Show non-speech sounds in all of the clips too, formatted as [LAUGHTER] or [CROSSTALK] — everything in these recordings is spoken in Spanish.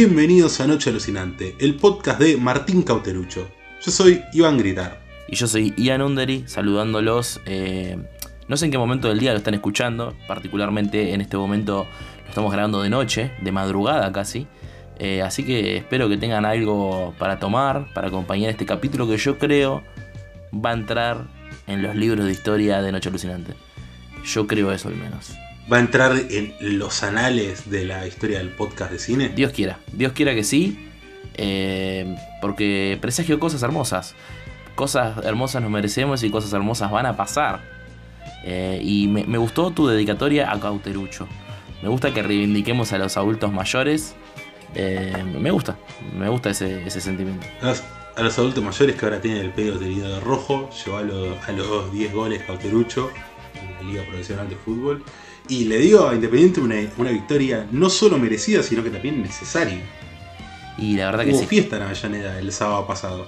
Bienvenidos a Noche Alucinante, el podcast de Martín Cauterucho. Yo soy Iván Gritar. Y yo soy Ian Undery, saludándolos. eh, no sé en qué momento del día lo están escuchando, particularmente en este momento lo estamos grabando de noche, de madrugada casi. Eh, así que espero que tengan algo para tomar, para acompañar este capítulo que yo creo va a entrar en los libros de historia de Noche Alucinante. Yo creo eso al menos. Va a entrar en los anales de la historia del podcast de cine. Dios quiera, Dios quiera que sí, eh, porque presagio cosas hermosas. Cosas hermosas nos merecemos y cosas hermosas van a pasar. Eh, y me, me gustó tu dedicatoria a Cauterucho. Me gusta que reivindiquemos a los adultos mayores. Eh, me gusta, me gusta ese, ese sentimiento. A los, adultos mayores que ahora tienen el pelo teñido de rojo, los- a los 10 goles Cauterucho en la Liga Profesional de Fútbol. Y le dio a Independiente una, una victoria no solo merecida, sino que también necesaria. Y la verdad que Hubo sí. fiesta en Avellaneda el sábado pasado.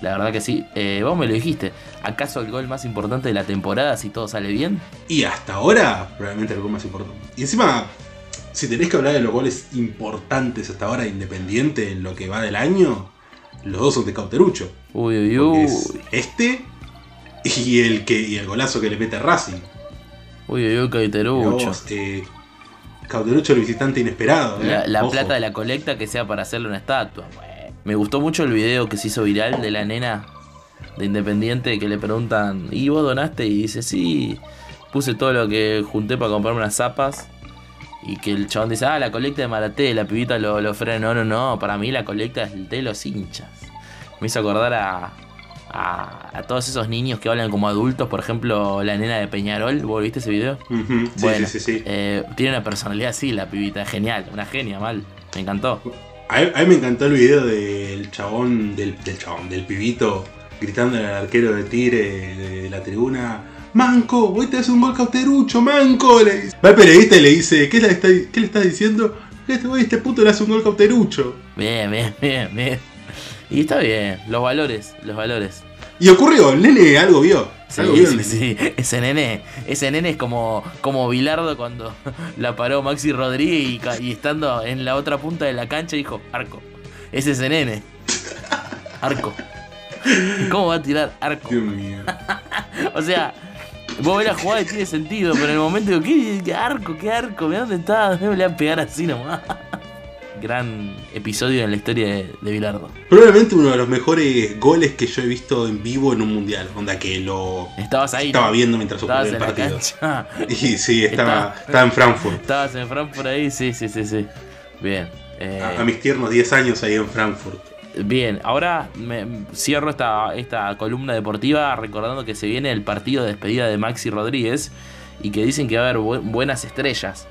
La verdad que sí. Eh, vos me lo dijiste. ¿Acaso el gol más importante de la temporada si todo sale bien? Y hasta ahora, probablemente el gol más importante. Y encima, si tenés que hablar de los goles importantes hasta ahora de Independiente en lo que va del año, los dos son de Cauterucho. Uy, uy, es este y el, que, y el golazo que le mete Racing. Uy, uy, uy, Cauterucho. Eh, Cauterucho el visitante inesperado. ¿eh? La, plata de la colecta que sea para hacerle una estatua. Me gustó mucho el video que se hizo viral de la nena de Independiente que le preguntan, ¿y vos donaste? Y dice, sí, puse todo lo que junté para comprarme unas zapas. Y que el chabón dice, ah, la colecta de Maraté, la pibita lo, lo frena. No, no, no, para mí la colecta es de los hinchas. Me hizo acordar a, a, a todos esos niños que hablan como adultos, por ejemplo, la nena de Peñarol, ¿vos viste ese video? Sí, bueno, sí, sí, sí. eh, tiene una personalidad así, la pibita, genial, una genia, mal, me encantó. A, mí, a mí me encantó el video del chabón, del, del chabón, del pibito, gritando al arquero de Tigre de la tribuna. Manco, hoy te hace un gol cauterucho, Manco. Le dice. Va el periodista y le dice, ¿qué le, está, qué le estás diciendo? Este, este puto le hace un gol cauterucho. Bien, bien, bien, bien. Y está bien, los valores, los valores. Y ocurrió, el nene algo vio. Sí, algo vio sí, sí. Ese nene, ese nene es como, como Bilardo cuando [LAUGHS] la paró Maxi Rodríguez y, estando en la otra punta de la cancha dijo, arco. Es ese nene. Arco. ¿Cómo va a tirar arco? Dios mío. [LAUGHS] O sea, vos ves la jugada y tiene sentido, pero en el momento digo, ¿qué, qué arco? ¿Qué arco? ¿Mira dónde está? Me [LAUGHS] le van a pegar así nomás. Gran episodio en la historia de, de Bilardo. Probablemente uno de los mejores goles que yo he visto en vivo en un mundial. Onda que lo Estabas ahí. estaba ¿no? viendo mientras ocurría el partido. [LAUGHS] Y sí, [LAUGHS] estaba, Estaba- estaba en Frankfurt. Estabas en Frankfurt ahí, sí, sí, sí, sí. Bien. eh, A, a mis tiernos 10 años ahí en Frankfurt. Bien, ahora me cierro esta, esta columna deportiva recordando que se viene el partido de despedida de Maxi Rodríguez y que dicen que va a haber bu- buenas estrellas.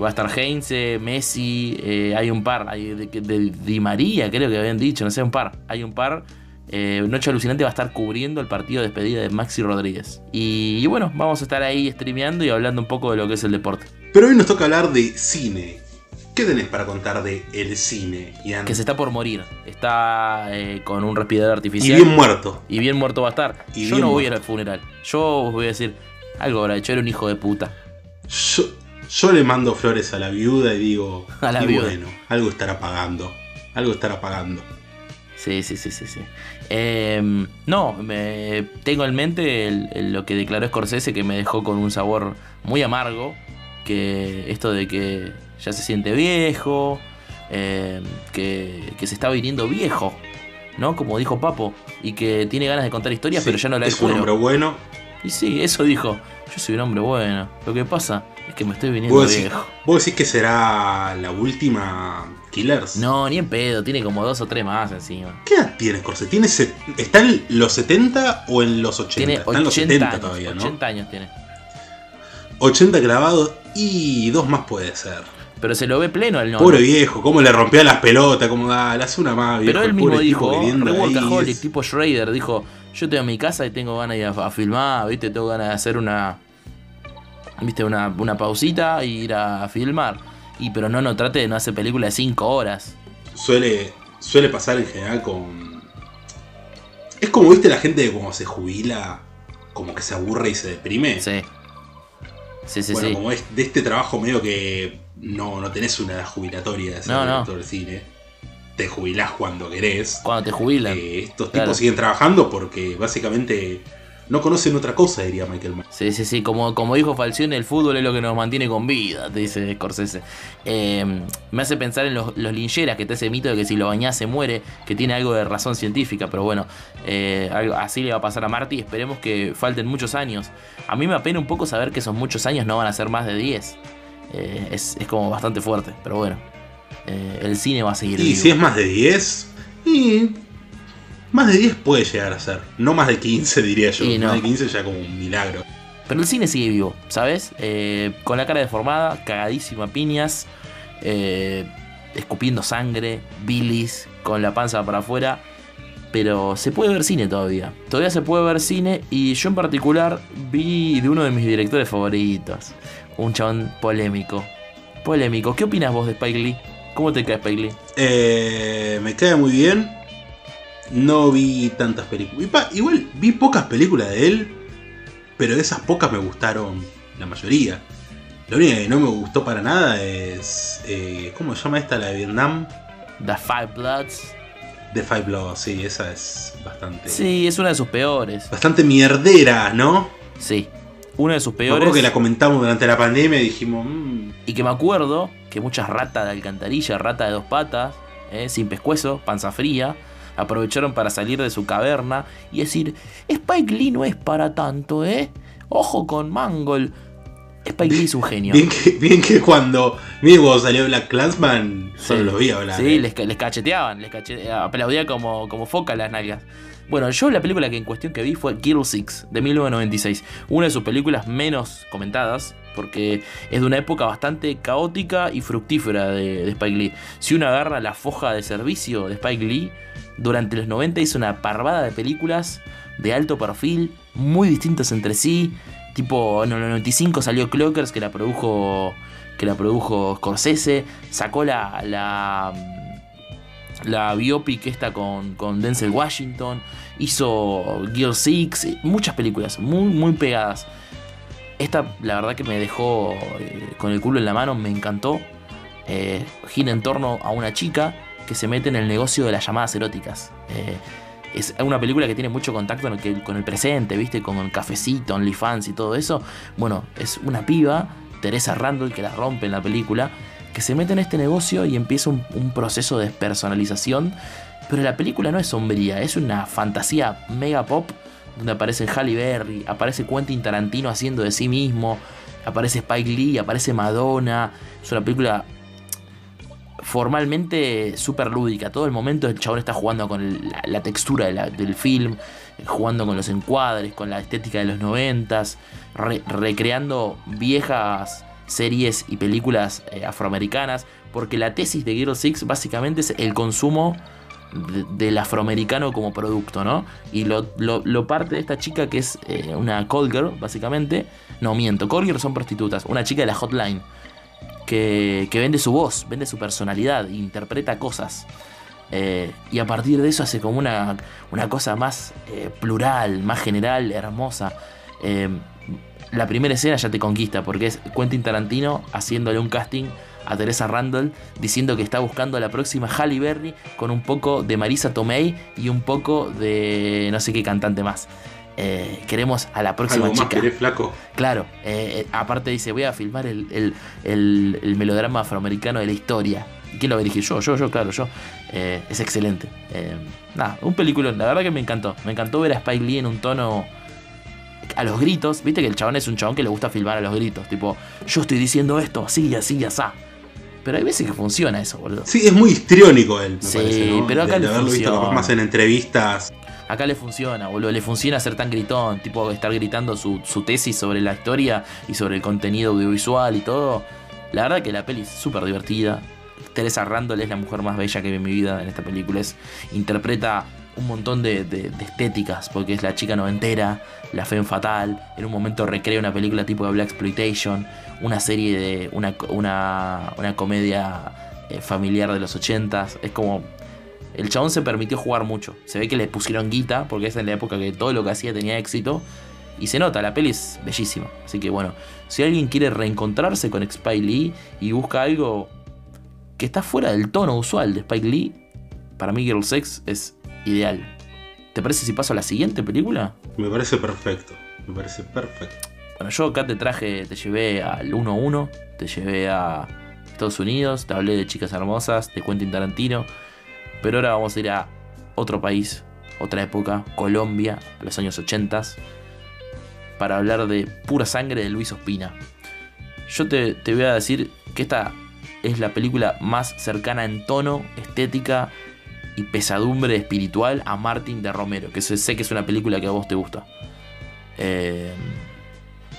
Va a estar Heinze, Messi, eh, hay un par, hay de, de Di María creo que habían dicho, no sé, un par. Hay un par. Eh, Noche Alucinante va a estar cubriendo el partido de despedida de Maxi Rodríguez. Y, y bueno, vamos a estar ahí streameando y hablando un poco de lo que es el deporte. Pero hoy nos toca hablar de cine. ¿Qué tenés para contar de el cine, Ian? Que se está por morir. Está eh, con un respirador Y artificial. bien muerto. Y bien muerto va a estar. Y Yo no voy a ir al funeral. Yo os voy a decir, algo habrá hecho, era un hijo de puta. Yo, yo le mando flores a la viuda y digo, [LAUGHS] A la y viuda. bueno, algo estará pagando. Algo estará pagando. Sí, sí, sí, sí, sí. Em, no, me, tengo en mente el- el- lo que declaró Scorsese que me dejó con un sabor muy amargo. Que esto de que ya se siente viejo, em, que, que se está viniendo viejo, ¿no? Como dijo Papo, y que tiene ganas de contar historias, Sí, pero ya no la es un hombre bueno. Y sí, eso dijo. Yo soy un hombre bueno. Lo que pasa es que me estoy viniendo ¿Vos decís, viejo. vos decís que será la última Killers? No, ni en pedo, tiene como dos o tres más encima. ¿Qué edad tiene Scorsese? ¿Tiene se- ¿Está en los 70 o en los 80? Tiene Está en los 80 70 años. todavía, ¿no? 80 años tiene. 80 clavados y dos más puede ser. Pero se lo ve pleno al no. Pobre viejo, cómo le rompía las pelotas, cómo da, le hace una más, viejo. Pero él el mismo dijo, workaholic, tipo Schrader, dijo, yo tengo mi casa y tengo ganas de ir a, a filmar, viste, tengo ganas de hacer una, viste, una, una pausita y ir a, filmar. Y pero no, no trate de no hacer película de 5 horas. suele, suele pasar en general con. Es como, viste, la gente que como se jubila, como que se aburre y se deprime. Sí. Sí, sí, bueno, sí. como es de este trabajo medio que no, no tenés una edad jubilatoria de ser No, no. director de cine. Te jubilás cuando querés. Cuando te jubilan. Eh, estos Claro. tipos siguen trabajando porque básicamente no conocen otra cosa, diría Michael Mann. Sí, sí, sí, como, como dijo Falcione, el fútbol es lo que nos mantiene con vida, te dice Scorsese. Eh, me hace pensar en los, los lincheras, que está ese mito de que si lo bañás se muere, que tiene algo de razón científica, pero bueno, eh, algo- así le va a pasar a Marty, esperemos que falten muchos años. A mí me apena un poco saber que esos muchos años no van a ser más de 10. Eh, es, es como bastante fuerte, pero bueno, el cine va a seguir. Y vivo. si es más de 10, y más de 10 puede llegar a ser. No más de 15, diría yo. No. Más de 15 ya como un milagro. Pero el cine sigue vivo, ¿sabes? Eh, con la cara deformada, cagadísima piñas, eh, escupiendo sangre, bilis, con la panza para afuera. Pero se puede ver cine todavía. Todavía se puede ver cine y yo en particular vi de uno de mis directores favoritos. Un chabón polémico. Polémico. ¿Qué opinas vos de Spike Lee? ¿Cómo te cae Spike Lee? Eh, me cae muy bien. No vi tantas películas. Igual vi pocas películas de él, pero de esas pocas me gustaron la mayoría. Lo único que no me gustó para nada es. eh, ¿Cómo se llama esta, la de Vietnam? The Five Bloods. The Five Bloods, sí, esa es bastante. Sí, es una de sus peores. Bastante mierdera, ¿no? Sí. Una de sus peores. que la comentamos durante la pandemia y dijimos. "Mm, Y que me acuerdo que muchas ratas de alcantarilla, rata de dos patas, eh, sin pescuezo, panza fría, aprovecharon para salir de su caverna y decir, Spike Lee no es para tanto, ¿eh? Ojo con Mangold. Spike Lee es un genio. Bien que, bien que cuando. Bien cuando salió Black Clansman, solo Sí. lo vi hablar. Sí, les, les cacheteaban, les cachete- aplaudía como, como foca las nalgas. Bueno, yo la película que en cuestión que vi fue Kill Six, de 1996. Una de sus películas menos comentadas, porque es de una época bastante caótica y fructífera de, de Spike Lee. Si uno agarra la foja de servicio de Spike Lee, durante los 90 hizo una parvada de películas de alto perfil, muy distintas entre sí. Tipo, en el 95 salió Clockers, que la produjo que la produjo Scorsese, sacó la, la, la biopic esta con, con Denzel Washington, hizo Gear Six, muchas películas muy, muy pegadas. Esta, la verdad que me dejó eh, con el culo en la mano, me encantó. Eh, gira en torno a una chica que se mete en el negocio de las llamadas eróticas. Eh, es una película que tiene mucho contacto con el, presente, ¿viste? Con el cafecito, OnlyFans y todo eso. Bueno, es una piba, Teresa Randall, que la rompe en la película, que se mete en este negocio y empieza un, un proceso de despersonalización. Pero la película no es sombría, es una fantasía mega pop donde aparece Halle Berry, aparece Quentin Tarantino haciendo de sí mismo, aparece Spike Lee, aparece Madonna. Es una película formalmente súper lúdica. Todo el momento el chabón está jugando con la, textura del film, jugando con los encuadres, con la estética de los noventas, re- recreando viejas series y películas eh, afroamericanas, porque la tesis de Girl Six básicamente es el consumo de- del afroamericano como producto, ¿no? Y lo parte de esta chica que es eh, una call girl, básicamente. No, miento, call girl son prostitutas, una chica de la hotline que, vende su voz, vende su personalidad, interpreta cosas. Eh, y a partir de eso hace como una, una cosa más eh, plural, más general, hermosa. Eh, la primera escena ya te conquista porque es Quentin Tarantino haciéndole un casting a Teresa Randall diciendo que está buscando a la próxima Halle Berry con un poco de Marisa Tomei y un poco de no sé qué cantante más. Eh, queremos a la próxima Algo más chica. querés, flaco. Claro, eh, eh, aparte dice, voy a filmar el, el- el- el melodrama afroamericano de la historia. ¿Y ¿Quién lo dirigir? Yo, yo, yo, claro, yo. Eh, es excelente. Nada, un película, la verdad que me encantó. Me encantó ver a Spike Lee en un tono a los gritos. Viste que el chabón es un chabón que le gusta filmar a los gritos. Tipo, yo estoy diciendo esto, así, así, así. Pero hay veces que funciona eso, boludo. Sí, es muy histriónico él, me Sí, parece, ¿no? pero acá de, de haberlo visto capaz más en entrevistas. Acá le funciona, boludo. Le funciona ser tan gritón, tipo estar gritando su, su tesis sobre la historia y sobre el contenido audiovisual y todo. La verdad que la peli es súper divertida. Teresa Randall es la mujer más bella que vi en mi vida en esta película. Es, interpreta un montón de, de- estéticas, porque es la chica noventera, la femme fatal. En un momento recrea una película tipo de Black Exploitation, una serie de. una, una, una comedia eh, familiar de los ochentas. Es como el chabón se permitió jugar mucho. Se ve que le pusieron guita, porque es en la época que todo lo que hacía tenía éxito. Y se nota, la peli es bellísima. Así que bueno, si alguien quiere reencontrarse con Spike Lee y busca algo que está fuera del tono usual de Spike Lee, para mí Girl Sex es ideal. ¿Te parece si paso a la siguiente película? Me parece perfecto, me parece perfecto. Bueno, yo acá te traje, te llevé al 1-1, te llevé a Estados Unidos, te hablé de Chicas Hermosas, de Quentin Tarantino, pero ahora vamos a ir a otro país, otra época, Colombia, a los años 80, para hablar de pura sangre de Luis Ospina. Yo te, voy a decir que esta es la película más cercana en tono, estética y pesadumbre espiritual a Martin de Romero, que sé que es una película que a vos te gusta. Eh,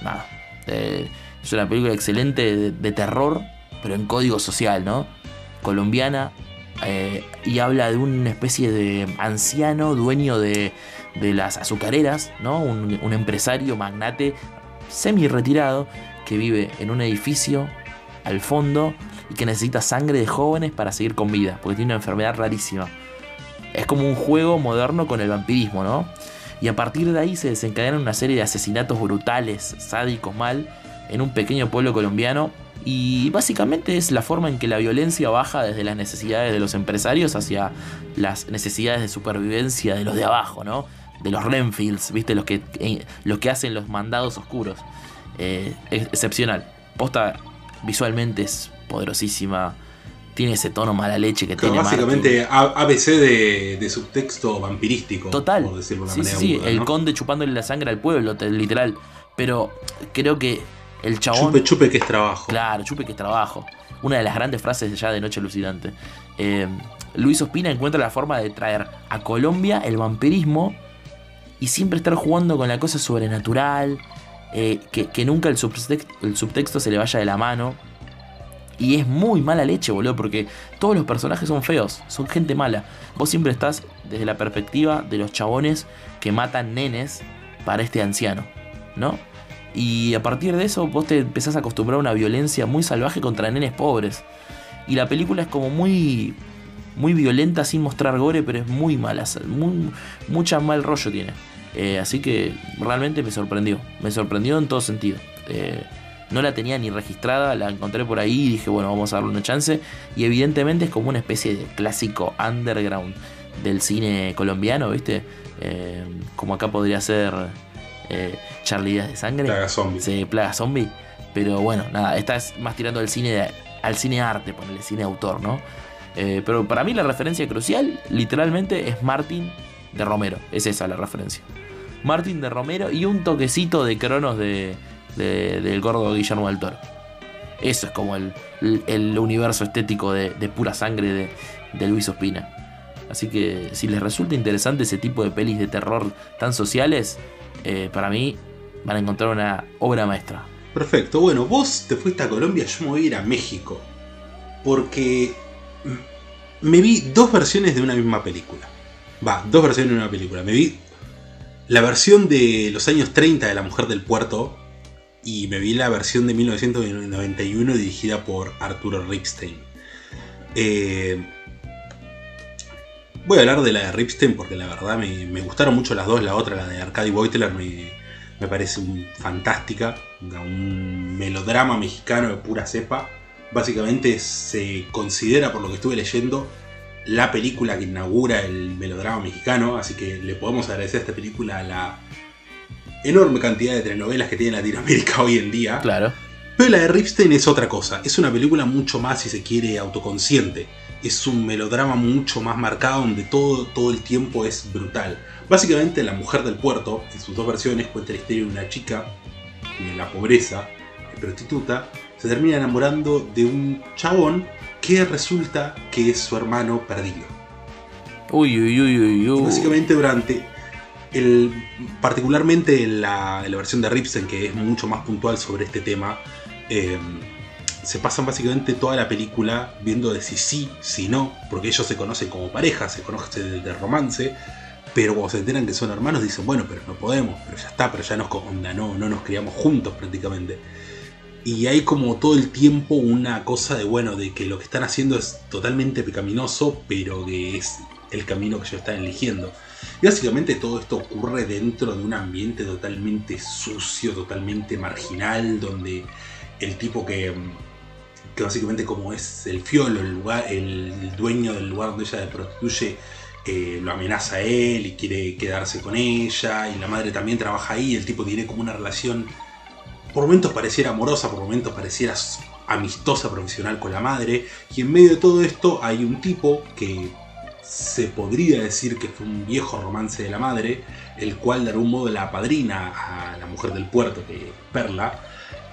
nada, eh, es una película excelente de, terror, pero en código social, ¿no? Colombiana, eh, y habla de una especie de anciano dueño de, de las azucareras, ¿no? Un, un empresario magnate semi retirado que vive en un edificio al fondo y que necesita sangre de jóvenes para seguir con vida, porque tiene una enfermedad rarísima. Es como un juego moderno con el vampirismo, ¿no? Y a partir de ahí se desencadenan una serie de asesinatos brutales, sádicos mal, en un pequeño pueblo colombiano. Y básicamente es la forma en que la violencia baja desde las necesidades de los empresarios hacia las necesidades de supervivencia de los de abajo, ¿no? De los Renfields, ¿viste? Los que, eh, los que hacen los mandados oscuros. Eh, es excepcional. Posta visualmente es poderosísima. Tiene ese tono mala leche que Claro, tiene básicamente ABC de, de subtexto vampirístico. Total. Por decirlo de una Sí, manera sí, burda, el ¿no? conde chupándole la sangre al pueblo, te- literal. Pero creo que el chabón. Chupe, chupe que es trabajo. Claro, chupe que es trabajo. Una de las grandes frases ya de Noche Alucinante. Eh, Luis Ospina encuentra la forma de traer a Colombia el vampirismo y siempre estar jugando con la cosa sobrenatural. eh, que, que nunca el subtext- el subtexto se le vaya de la mano. Y es muy mala leche, boludo, porque todos los personajes son feos, son gente mala. Vos siempre estás desde la perspectiva de los chabones que matan nenes para este anciano, ¿no? Y a partir de eso vos te empezás a acostumbrar a una violencia muy salvaje contra nenes pobres. Y la película es como muy muy violenta sin mostrar gore, pero es muy mala, muy, mucha mal rollo tiene. Eh, así que realmente me sorprendió, me sorprendió en todo sentido. Eh, no la tenía ni registrada, la encontré por ahí y dije, bueno, vamos a darle una chance. Y evidentemente es como una especie de clásico underground del cine colombiano, ¿viste? Eh, como acá podría ser eh, Charlie Díaz de Sangre. Plaga zombie. Sí, Plaga Zombie. Pero bueno, nada, esta es más tirando al cine, de- al cine arte, ponerle cine autor, ¿no? Eh, pero para mí la referencia crucial, literalmente, es Martin de Romero. Es esa la referencia. Martin de Romero y un toquecito de cronos de, de- del gordo Guillermo del Toro. Eso es como el, el- el universo estético de, de pura sangre de, de Luis Ospina. Así que si les resulta interesante ese tipo de pelis de terror tan sociales, eh, para mí van a encontrar una obra maestra. Perfecto. Bueno, vos te fuiste a Colombia, yo me voy a ir a México. Porque me vi dos versiones de una misma película. Va, dos versiones de una película. Me vi la versión de los años 30 de La Mujer del Puerto y me vi la versión de 1991 dirigida por Arturo Ripstein. Eh, voy a hablar de la de Ripstein porque la verdad me, me gustaron mucho las dos. La otra, la de Arcady Beutler, me, me parece un- fantástica. Un melodrama mexicano de pura cepa. Básicamente se considera, por lo que estuve leyendo, la película que inaugura el melodrama mexicano. Así que le podemos agradecer a esta película a la enorme cantidad de telenovelas que tiene Latinoamérica [LAUGHS] hoy en día. Claro. Pero la de Ripstein es otra cosa. Es una película mucho más, si se quiere, autoconsciente. Es un melodrama mucho más marcado donde todo, todo el tiempo es brutal. Básicamente, La Mujer del Puerto, en sus dos versiones, cuenta la historia de una chica en la pobreza, es prostituta, se termina enamorando de un chabón que resulta que es su hermano perdido. Uy, uy, uy, uy, uy. Básicamente durante el, particularmente en la, en la versión de Ripstein, que es mucho más puntual sobre este tema, eh, se pasan básicamente toda la película viendo de si sí, si no, porque ellos se conocen como pareja, se conocen de, de romance, pero cuando se enteran que son hermanos dicen, bueno, pero no podemos, pero ya está, pero ya nos, onda, no, no nos criamos juntos prácticamente. Y hay como todo el tiempo una cosa de, bueno, de que lo que están haciendo es totalmente pecaminoso, pero que es el camino que ellos están eligiendo. Y básicamente todo esto ocurre dentro de un ambiente totalmente sucio, totalmente marginal, donde el tipo que, que básicamente como es el fiolo, el, lugar, el dueño del lugar donde ella prostituye, eh, lo amenaza a él y quiere quedarse con ella, y la madre también trabaja ahí, el tipo tiene como una relación, por momentos pareciera amorosa, por momentos pareciera amistosa profesional con la madre, y en medio de todo esto hay un tipo que se podría decir que fue un viejo romance de la madre, el cual de algún modo la padrina a la mujer del puerto, que es Perla,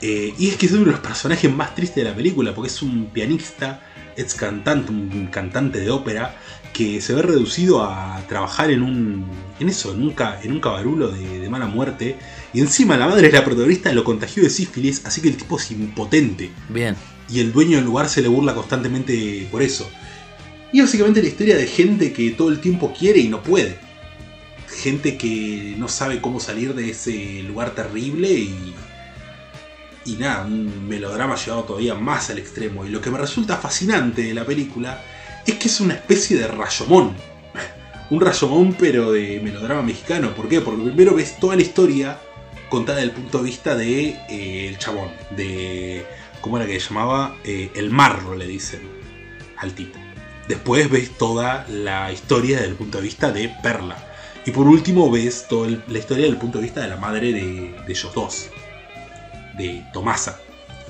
eh, y es que es uno de los personajes más tristes de la película, porque es un pianista, ex cantante, un cantante de ópera, que se ve reducido a trabajar en un. en eso, en un, en un cabarulo de, mala muerte. Y encima la madre es la protagonista, lo contagió de sífilis, así que el tipo es impotente. Bien. Y el dueño del lugar se le burla constantemente por eso. Y básicamente la historia de gente que todo el tiempo quiere y no puede. Gente que no sabe cómo salir de ese lugar terrible y. Y nada, un melodrama llevado todavía más al extremo. Y lo que me resulta fascinante de la película es que es una especie de rayomón. [LAUGHS] Un rayomón pero de melodrama mexicano. ¿Por qué? Porque primero ves toda la historia contada desde el punto de vista de eh, el chabón. De... ¿Cómo era que se llamaba? Eh, el marro le dicen al tipo. Después ves toda la historia desde el punto de vista de Perla. Y por último ves toda la historia desde el punto de vista de la madre de, de ellos dos. De Tomasa.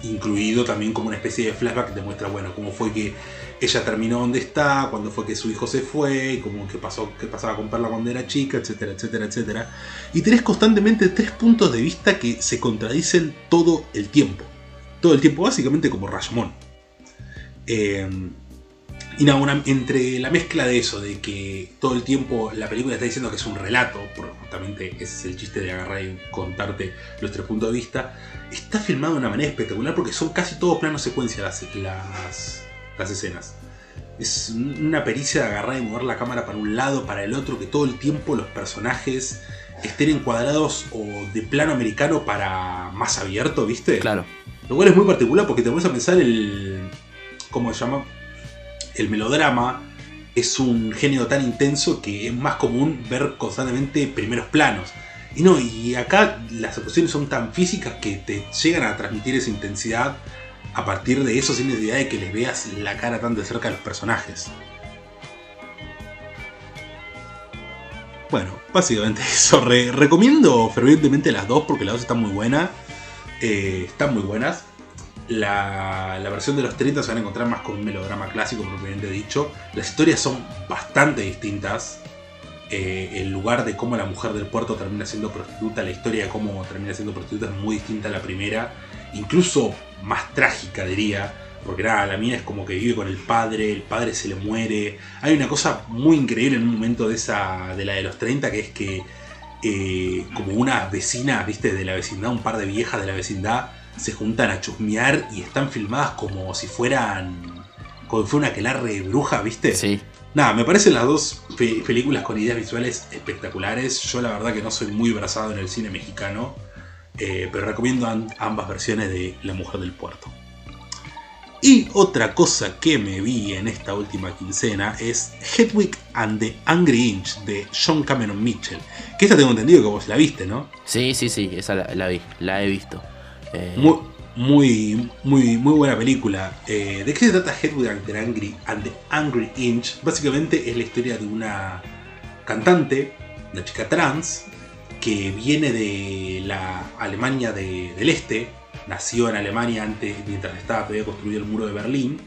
Incluido también como una especie de flashback que te muestra, bueno, cómo fue que ella terminó donde está, cuando fue que su hijo se fue, como que pasó, que pasaba con Perla cuando era chica, etcétera, etcétera, etcétera. Y tenés constantemente tres puntos de vista que se contradicen todo el tiempo. Todo el tiempo, básicamente como Rashomon. Eh, y nada, entre la mezcla de eso, de que todo el tiempo la película está diciendo que es un relato, porque justamente ese es el chiste de agarrar y contarte los tres puntos de vista, está filmado de una manera espectacular porque son casi todos planos secuencia las, las, las escenas. Es una pericia de agarrar y mover la cámara para un lado, para el otro, que todo el tiempo los personajes estén encuadrados o de plano americano para más abierto, ¿viste? Claro. Lo cual es muy particular porque te pones a pensar el. ¿Cómo se llama? El melodrama es un género tan intenso que es más común ver constantemente primeros planos. Y no, y acá las actuaciones son tan físicas que te llegan a transmitir esa intensidad a partir de eso sin necesidad de que les veas la cara tan de cerca a los personajes. Bueno, básicamente [LAUGHS] eso. recomiendo fervientemente las dos porque las dos están muy buenas. Eh, están muy buenas. La, versión de los 30 se van a encontrar más con un melodrama clásico, propiamente dicho. Las historias son bastante distintas. Eh, el lugar de cómo la mujer del puerto termina siendo prostituta, la historia de cómo termina siendo prostituta es muy distinta a la primera. Incluso más trágica, diría. Porque nada, la mía es como que vive con el padre, el padre se le muere. Hay una cosa muy increíble en un momento de esa. de la de los 30, que es que eh, como una vecina, viste, de la vecindad, un par de viejas de la vecindad, se juntan a chusmear y están filmadas como si fueran. como si fuera una aquelarre bruja, viste. Sí. Nada, me parecen las dos películas con ideas visuales espectaculares. Yo la verdad que no soy muy brazado en el cine mexicano. Eh, pero recomiendo ambas versiones de La Mujer del Puerto. Y otra cosa que me vi en esta última quincena es Hedwig and the Angry Inch de John Cameron Mitchell. Que esa tengo entendido que vos la viste, ¿no? Sí, sí, sí, esa la, vi, la he visto. Eh, muy, muy, muy, muy buena película. Eh, ¿De qué se trata Hedwig and the, Angry, and the Angry Inch? Básicamente es la historia de una cantante, una chica trans, que viene de la Alemania del Este, nació en Alemania antes, mientras estaba todavía construido el muro de Berlín,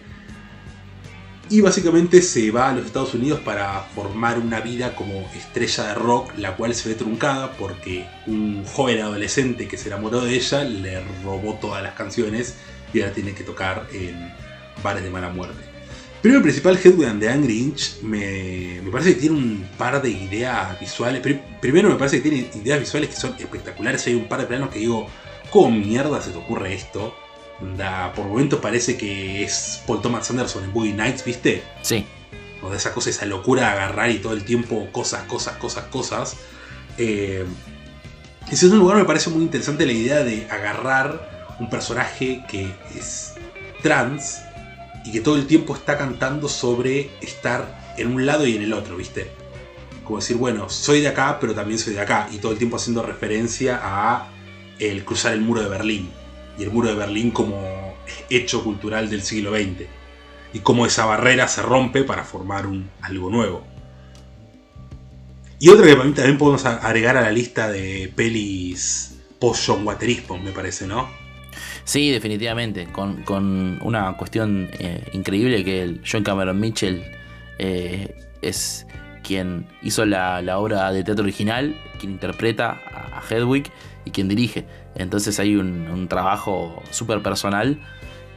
y básicamente se va a los Estados Unidos para formar una vida como estrella de rock, la cual se ve truncada porque un joven adolescente que se enamoró de ella le robó todas las canciones y ahora tiene que tocar en bares de mala muerte. Primero principal, Hedwig the Angry Inch me, parece que tiene un par de ideas visuales. Primero me parece que tiene ideas visuales que son espectaculares. Hay un par de planos que digo, ¿cómo mierda se te ocurre esto? Da, por momentos parece que es Paul Thomas Anderson en Boogie Nights, ¿viste? Sí. O de esa cosa, esa locura de agarrar y todo el tiempo cosas, cosas, cosas, cosas. Eh, en segundo lugar me parece muy interesante la idea de agarrar un personaje que es trans y que todo el tiempo está cantando sobre estar en un lado y en el otro, ¿viste? como decir, bueno, soy de acá, pero también soy de acá. Y todo el tiempo haciendo referencia a el cruzar el muro de Berlín. El muro de Berlín como hecho cultural del siglo XX. Y cómo esa barrera se rompe para formar un, algo nuevo. Y otra que para mí también podemos agregar a la lista de pelis post-John Waterismo, me parece, ¿no? Sí, definitivamente. Con, una cuestión eh, increíble que el John Cameron Mitchell eh, es quien hizo la, obra de teatro original, quien interpreta a Hedwig y quien dirige. Entonces hay un, trabajo súper personal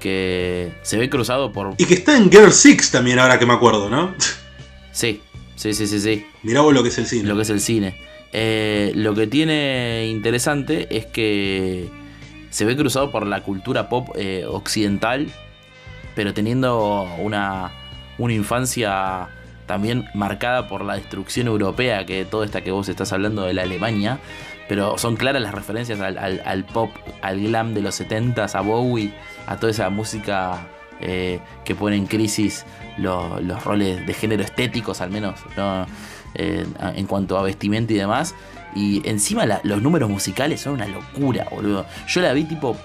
que se ve cruzado por... Y que está en Girl Six también, ahora que me acuerdo, ¿no? [LAUGHS] Sí, sí, sí, sí, sí. Mirá vos lo que es el cine. Lo que es el cine. Eh, lo que tiene interesante es que se ve cruzado por la cultura pop eh, occidental, pero teniendo una, una infancia también marcada por la destrucción europea, que toda esta que vos estás hablando de la Alemania, pero son claras las referencias al, pop, al glam de los 70s, a Bowie, a toda esa música eh, que pone en crisis los roles de género estéticos, al menos, eh, en cuanto a vestimenta y demás. Y encima los números musicales son una locura, boludo. Yo la vi tipo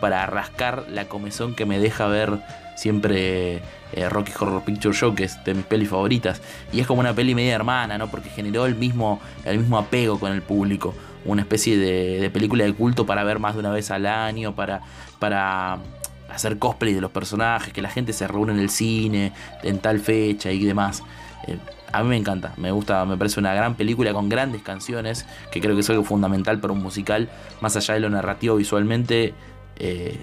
para rascar la comezón que me deja ver siempre eh, Rocky Horror Picture Show, que es de mis pelis favoritas. Y es como una peli media hermana, ¿no? Porque generó el mismo, el mismo apego con el público. Una especie de, película de culto para ver más de una vez al año, para, para hacer cosplay de los personajes, que la gente se reúne en el cine, en tal fecha y demás. Eh, a mí me encanta, me gusta, me parece una gran película con grandes canciones, que creo que es algo fundamental para un musical, más allá de lo narrativo visualmente. Eh,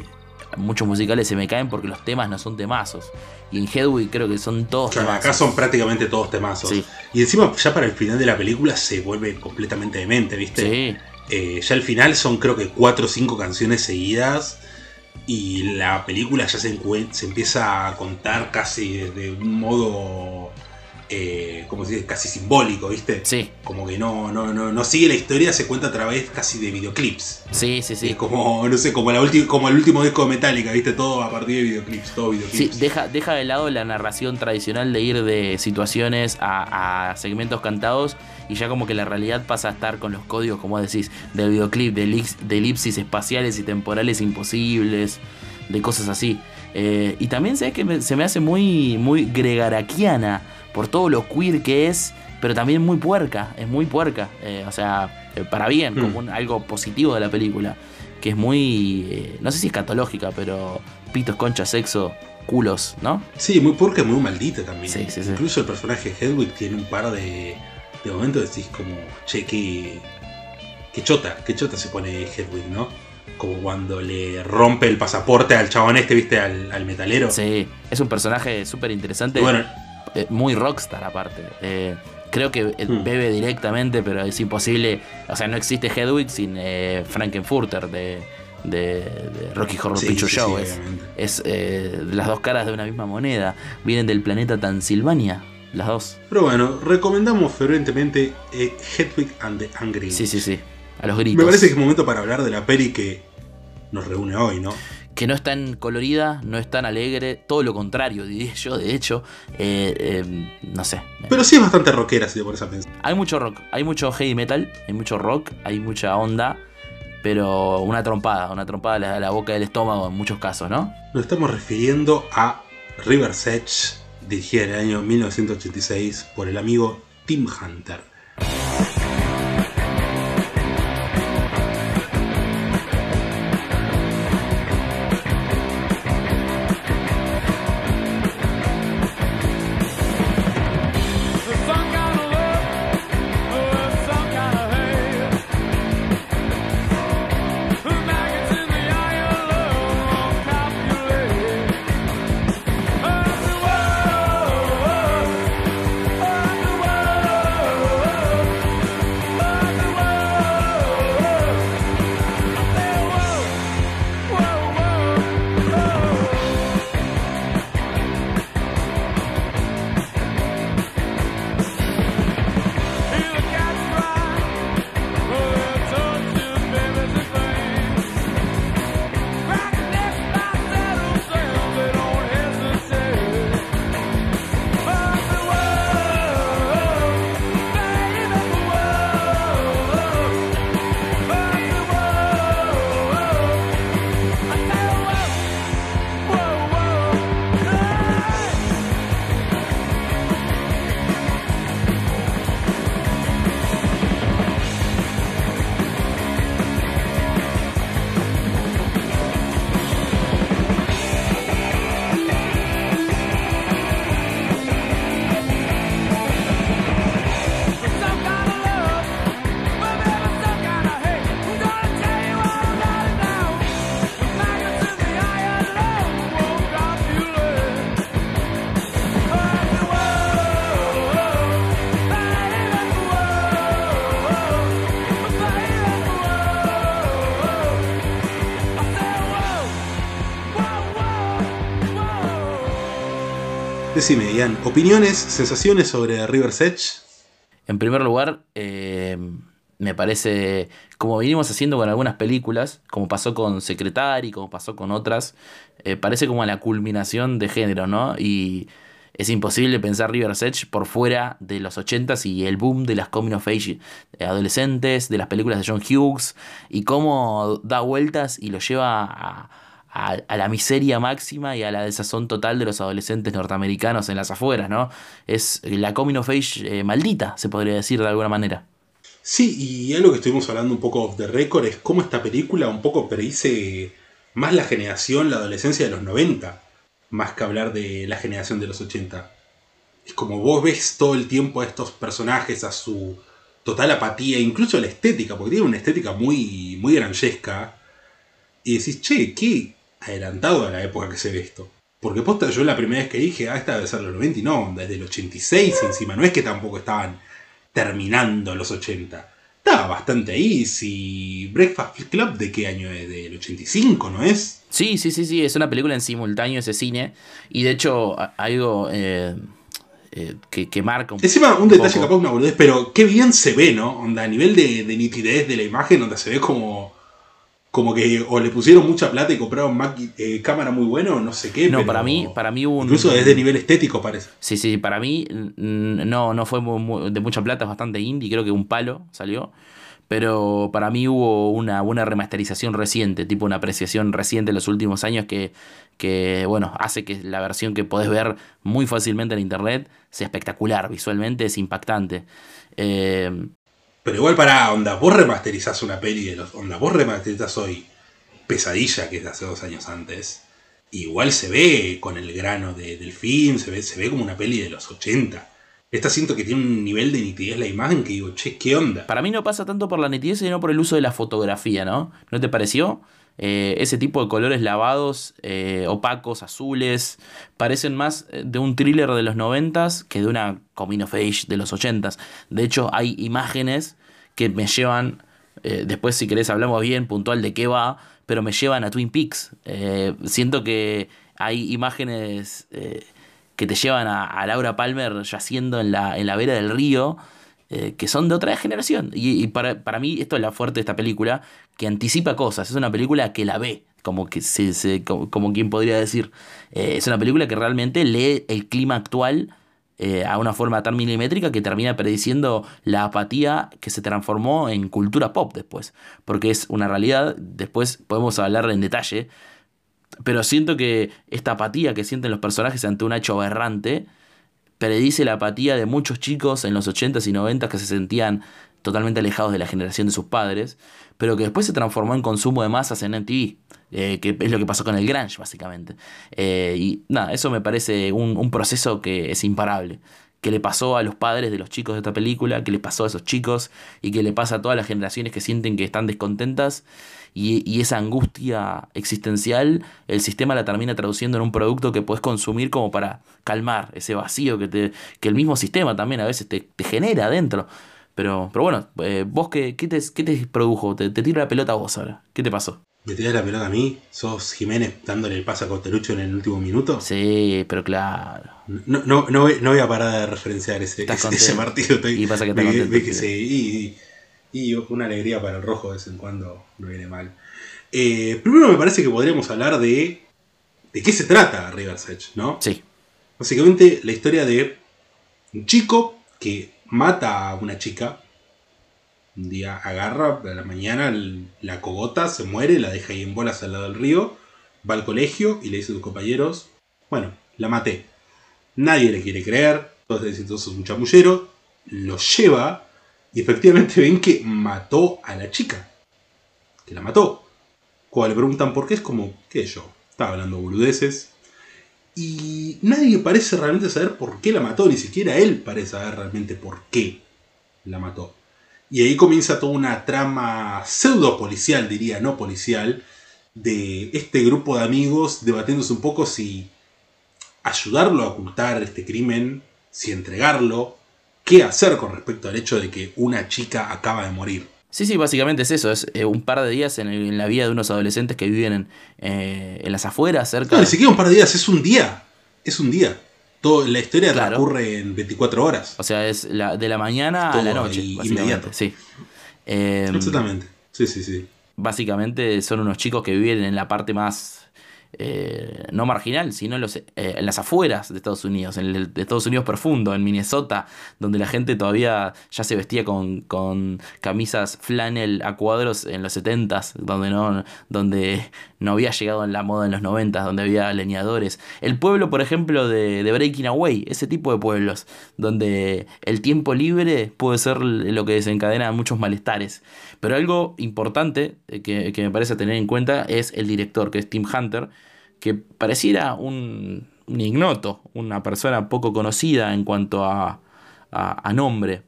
muchos musicales se me caen porque los temas no son temazos. Y en Hedwig creo que son todos temazos. Acá son prácticamente todos temazos. Y encima, ya para el final de la película se vuelve completamente demente, ¿viste? Sí. Eh, ya al final son creo que cuatro o cinco canciones seguidas. Y la película ya se, se empieza a contar casi de un modo eh, como si casi simbólico, ¿viste? Sí. Como que no, no, no, no sigue la historia, se cuenta a través casi de videoclips. Sí, sí, sí. Es como, no sé, como, la como el último disco de Metallica, ¿viste? Todo a partir de videoclips, todo videoclips. Sí, deja, deja de lado la narración tradicional de ir de situaciones a, segmentos cantados y ya como que la realidad pasa a estar con los códigos, como decís, del videoclip, de, elipsis espaciales y temporales imposibles, de cosas así. Eh, y también sé que se me hace muy, muy gregaraquiana por todo lo queer que es, pero también muy puerca, es muy puerca, eh, o sea, eh, para bien, hmm. como algo positivo de la película, que es muy, eh, no sé si es catológica, pero pitos, conchas, sexo, culos, ¿no? Sí, muy puerca y muy maldita también. Sí, sí, sí. Incluso el personaje Hedwig tiene un par de, de momentos decís como, che, qué, qué chota, qué chota se pone Hedwig, ¿no? Como cuando le rompe el pasaporte al chabón este, viste, al, al metalero. Sí, es un personaje súper interesante. Bueno, eh, muy rockstar aparte. Eh, creo que eh, hmm. bebe directamente, pero es imposible. O sea, no existe Hedwig sin Frankenfurter de, de, Rocky Horror Picture Show. es, las dos caras de una misma moneda. Vienen del planeta Transilvania, las dos. Pero bueno, recomendamos fervientemente Hedwig and the Angry. Sí, sí, sí. A los gritos. Me parece que es momento para hablar de la peli que nos reúne hoy, ¿no? Que no es tan colorida, no es tan alegre, todo lo contrario, [LAUGHS] diría yo, de hecho, eh, eh, no sé. Pero sí es bastante rockera, si te pones a pensar. Hay mucho rock, hay mucho heavy metal, hay mucho rock, hay mucha onda, pero una trompada, una trompada a la, boca del estómago en muchos casos, ¿no? Nos estamos refiriendo a River's Edge, dirigida en el año 1986 por el amigo Tim Hunter. ¿Opiniones, sensaciones sobre River's Edge? En primer lugar, eh, me parece, como vinimos haciendo con algunas películas, como pasó con Secretary, como pasó con otras, eh, parece como la culminación de género, ¿no? Y es imposible pensar River's Edge por fuera de los 80s y el boom de las coming of age adolescentes, de las películas de John Hughes, y cómo da vueltas y lo lleva a, a, la miseria máxima y a la desazón total de los adolescentes norteamericanos en las afueras, ¿no? Es la coming of age eh, maldita, se podría decir de alguna manera. Sí, y algo que estuvimos hablando un poco off the record es cómo esta película un poco predice más la generación, la adolescencia de los 90, más que hablar de la generación de los 80. Es como vos ves todo el tiempo a estos personajes, a su total apatía, incluso la estética, porque tiene una estética muy, muy granjesca. Y decís, che, qué, adelantado a la época que se ve esto. Porque posta, yo la primera vez que dije, ah, esta debe ser los 90, y no, desde el 86 encima, no es que tampoco estaban terminando los 80. Estaba bastante ahí, si Breakfast Club de qué año es, del 85, ¿no es? Sí, sí, sí, sí, es una película en simultáneo ese cine, y de hecho algo... Eh, eh, que, marca un Encima, un, detalle capaz una boludez, pero qué bien se ve, ¿no? Onda, a nivel de, de nitidez de la imagen, donde se ve como como que o le pusieron mucha plata y compraron Mac, eh, cámara muy bueno no sé qué. No, para mí, para mí hubo Incluso desde nivel estético parece. Sí, sí, para mí no, no fue de mucha plata, es bastante indie, creo que un palo salió. Pero para mí hubo una buena remasterización reciente, tipo una apreciación reciente en los últimos años que, que, bueno, hace que la versión que podés ver muy fácilmente en internet sea espectacular, visualmente es impactante. Eh, pero igual para onda, vos remasterizás una peli de los. Onda, vos remasterizás hoy Pesadilla, que es de hace dos años antes. Igual se ve con el grano del film, se ve, se ve como una peli de los 80. Esta siento que tiene un nivel de nitidez la imagen que digo, che, ¿qué onda? Para mí no pasa tanto por la nitidez, sino por el uso de la fotografía, ¿no? ¿No te pareció? Eh, ese tipo de colores lavados, eh, opacos, azules, parecen más eh, de un thriller de los noventas que de una coming of age de los ochentas. De hecho, hay imágenes que me llevan, después si querés hablamos bien puntual de qué va, pero me llevan a Twin Peaks. siento que hay imágenes que te llevan a, Laura Palmer yaciendo en la, en la vera del río eh, que son de otra generación. Y, para, para, mí esto es la fuerte de esta película, que anticipa cosas. Es una película que la ve, como, que se, como, quien podría decir. Eh, es una película que realmente lee el clima actual eh, a una forma tan milimétrica que termina prediciendo la apatía que se transformó en cultura pop después. Porque es una realidad, después podemos hablar en detalle. Pero siento que esta apatía que sienten los personajes ante un hecho aberrante predice la apatía de muchos chicos en los 80s y 90s que se sentían totalmente alejados de la generación de sus padres, pero que después se transformó en consumo de masas en MTV, eh, que es lo que pasó con el Grunge, básicamente. Eh, y nada, eso me parece un, un, proceso que es imparable, que le pasó a los padres de los chicos de esta película, que le pasó a esos chicos y que le pasa a todas las generaciones que sienten que están descontentas y, esa angustia existencial, el sistema la termina traduciendo en un producto que puedes consumir como para calmar ese vacío que, te, que el mismo sistema también a veces te, genera adentro. Pero, pero bueno, eh, vos qué, qué, te, qué te produjo? Te, te tiro la pelota a vos ahora. ¿Qué te pasó? ¿Me tiras la pelota a mí? ¿Sos Jiménez dándole el paso a Coterucho en el último minuto? Sí, pero claro. No, no, no, voy, a parar de referenciar ese, ese, partido. y pasa que, está sí, y una alegría para el rojo de vez en cuando no viene mal. Eh, primero me parece que podríamos hablar de. de qué se trata River's Edge, ¿no? Sí. Básicamente la historia de un chico que mata a una chica. Un día agarra a la mañana la cogota, se muere, la deja ahí en bolas al lado del río. Va al colegio y le dice a sus compañeros: Bueno, la maté. Nadie le quiere creer, dicen: Tú sos un chamullero. Lo lleva y efectivamente [LAUGHS] ven que mató a la chica. Que la mató. Cuando le preguntan por qué, es como, ¿qué yo? Estaba hablando boludeces. Y nadie parece realmente saber por qué la mató, ni siquiera él parece saber realmente por qué la mató. Y ahí comienza toda una trama pseudo policial, diría, no policial, de este grupo de amigos debatiéndose un poco si ayudarlo a ocultar este crimen, si entregarlo, qué hacer con respecto al hecho de que una chica acaba de morir. Sí, sí, básicamente es eso, es eh, un par de días en, la vida de unos adolescentes que viven en, eh, las afueras, cerca... No, ni siquiera un par de días, es un día, es un día. Todo, la historia transcurre en 24 horas. O sea, es la, de la mañana a la noche, inmediato. Sí. Em, Exactamente. Sí, sí, sí. Básicamente son unos chicos que viven en la parte más eh, no marginal, sino eh, en, las afueras de Estados Unidos, en Estados Unidos profundo, en Minnesota, donde la gente todavía ya se vestía con, con camisas flannel a cuadros en los 70s, donde no, donde no había llegado en la moda en los 90s, donde había leñadores. El pueblo, por ejemplo, de, de Breaking Away, ese tipo de pueblos, donde el tiempo libre puede ser lo que desencadena muchos malestares. Pero algo importante eh, que, que me parece tener en cuenta es el director, que es Tim Hunter, que pareciera un, ignoto, una persona poco conocida en cuanto a, a, nombre.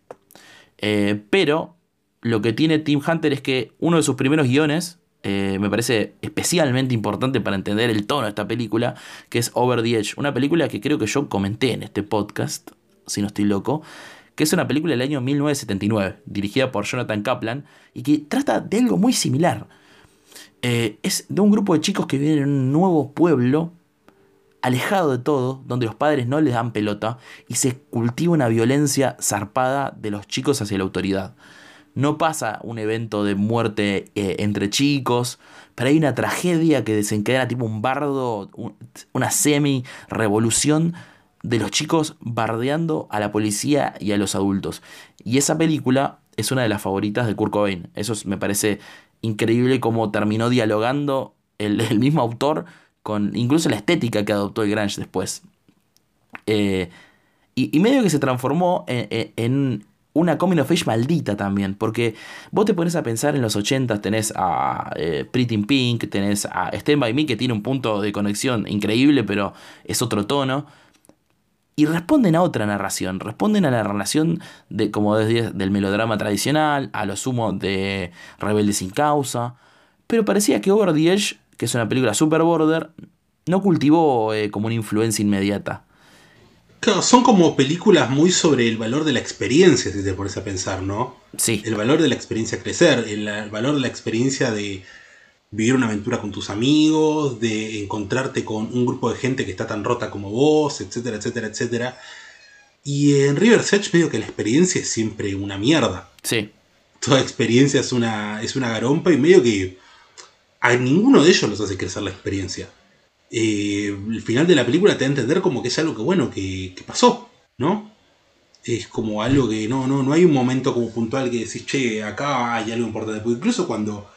Eh, pero lo que tiene Tim Hunter es que uno de sus primeros guiones, eh, me parece especialmente importante para entender el tono de esta película, que es Over the Edge, una película que creo que yo comenté en este podcast, si no estoy loco, que es una película del año 1979, dirigida por Jonathan Kaplan, y que trata de algo muy similar. Eh, es de un grupo de chicos que viven en un nuevo pueblo, alejado de todo, donde los padres no les dan pelota, y se cultiva una violencia zarpada de los chicos hacia la autoridad. No pasa un evento de muerte eh, entre chicos, pero hay una tragedia que desencadena tipo un bardo, una semi-revolución de los chicos bardeando a la policía y a los adultos. Y esa película es una de las favoritas de Kurt Cobain. Eso me parece increíble cómo terminó dialogando el, mismo autor con incluso la estética que adoptó el Grange después. Eh, y, medio que se transformó en, una coming of age maldita también, porque vos te pones a pensar en los 80 tenés a eh, Pretty Pink, tenés a Stand By Me que tiene un punto de conexión increíble, pero es otro tono y responden a otra narración, responden a la relación de, como del melodrama tradicional, a lo sumo de Rebelde sin causa, pero parecía que Over the Edge, que es una película super border, no cultivó eh, como una influencia inmediata. Claro, son como películas muy sobre el valor de la experiencia, si te pones a pensar, ¿no? Sí. El valor de la experiencia crecer, el valor de la experiencia de, vivir una aventura con tus amigos, de encontrarte con un grupo de gente que está tan rota como vos, etcétera, etcétera, etcétera. Y en River's Edge medio que la experiencia es siempre una mierda. Sí. Toda experiencia es una, es una garompa y medio que a ninguno de ellos los hace crecer la experiencia. Eh, el final de la película te da a entender como que es algo que bueno, que, que pasó, ¿no? Es como algo que no, no, no hay un momento como puntual que decís, che, acá hay algo importante. Porque incluso cuando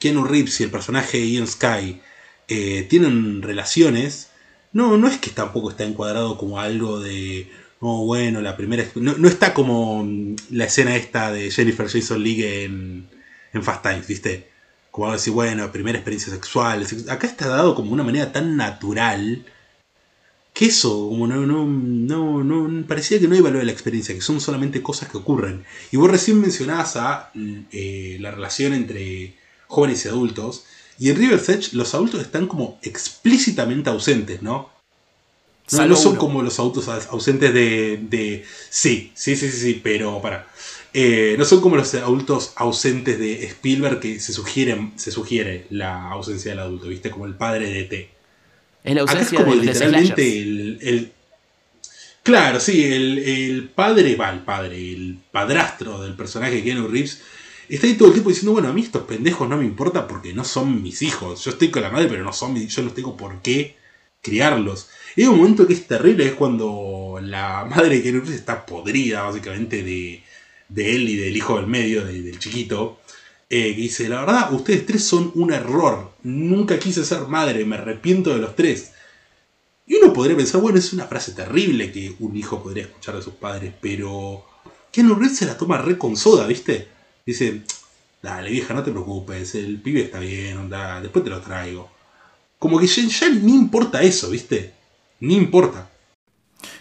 Keanu Reeves y el personaje de Ian Sky eh, tienen relaciones, no, no es que tampoco está encuadrado como algo de, no, bueno, la primera... No, está como mm, la escena esta de Jennifer Jason Leigh en, Fast Times, ¿viste? Como algo así, bueno, primera experiencia sexual. Acá está dado como una manera tan natural que eso, como no, no, no, no, parecía que no hay valor de la experiencia, que son solamente cosas que ocurren. Y vos recién mencionabas a eh, la relación entre jóvenes y adultos. Y en River's Edge los adultos están como explícitamente ausentes, ¿no? No, son como los adultos ausentes de, Sí, sí, sí, sí, pero para. Eh, no son como los adultos ausentes de Spielberg que se, sugieren, se sugiere la ausencia del adulto, ¿viste? Como el padre de T. Es la ausencia Acá es como literalmente el, Claro, sí, el, padre, va, el padre, el padrastro del personaje de Keanu Reeves está ahí todo el tiempo diciendo, bueno, a mí estos pendejos no me importa porque no son mis hijos. Yo estoy con la madre, pero no son mis, yo no tengo por qué criarlos. Y hay un momento que es terrible, es cuando la madre de Keanu está podrida, básicamente, de, él y del hijo del medio, del chiquito. Eh, que dice, la verdad, ustedes tres son un error. Nunca quise ser madre, me arrepiento de los tres. Y uno podría pensar, bueno, es una frase terrible que un hijo podría escuchar de sus padres, pero Keanu Reeves se la toma re con soda, ¿viste? Dice, dale vieja, no te preocupes, el pibe está bien, onda, después te lo traigo. Como que ya, ni importa eso, ¿viste? Ni importa.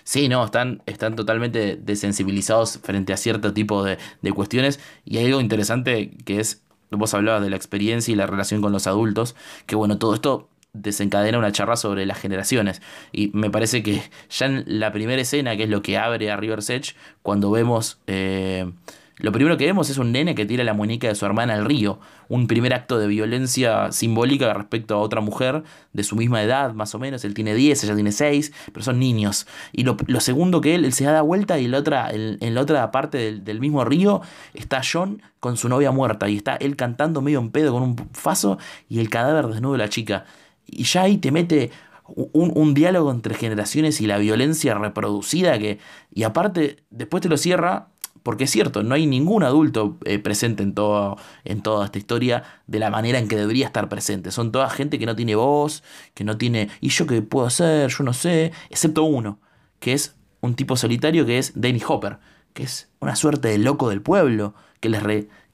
Sí, no, están, están totalmente desensibilizados frente a cierto tipo de, de, cuestiones. Y hay algo interesante que es, vos hablabas de la experiencia y la relación con los adultos, que bueno, todo esto desencadena una charla sobre las generaciones. Y me parece que ya en la primera escena, que es lo que abre a River's Edge, cuando vemos eh, lo primero que vemos es un nene que tira la muñeca de su hermana al río. Un primer acto de violencia simbólica respecto a otra mujer de su misma edad, más o menos. Él tiene 10, ella tiene 6, pero son niños. Y lo, segundo que él, él se da vuelta y en la otra, en, la otra parte del, del, mismo río está John con su novia muerta. Y está él cantando medio en pedo con un faso y el cadáver desnudo de la chica. Y ya ahí te mete un, un, diálogo entre generaciones y la violencia reproducida que... Y aparte, después te lo cierra porque es cierto, no hay ningún adulto eh, presente en, todo, en toda esta historia de la manera en que debería estar presente. Son toda gente que no tiene voz, que no tiene... ¿Y yo qué puedo hacer? Yo no sé. Excepto uno, que es un tipo solitario que es Danny Hopper, que es una suerte de loco del pueblo, que les,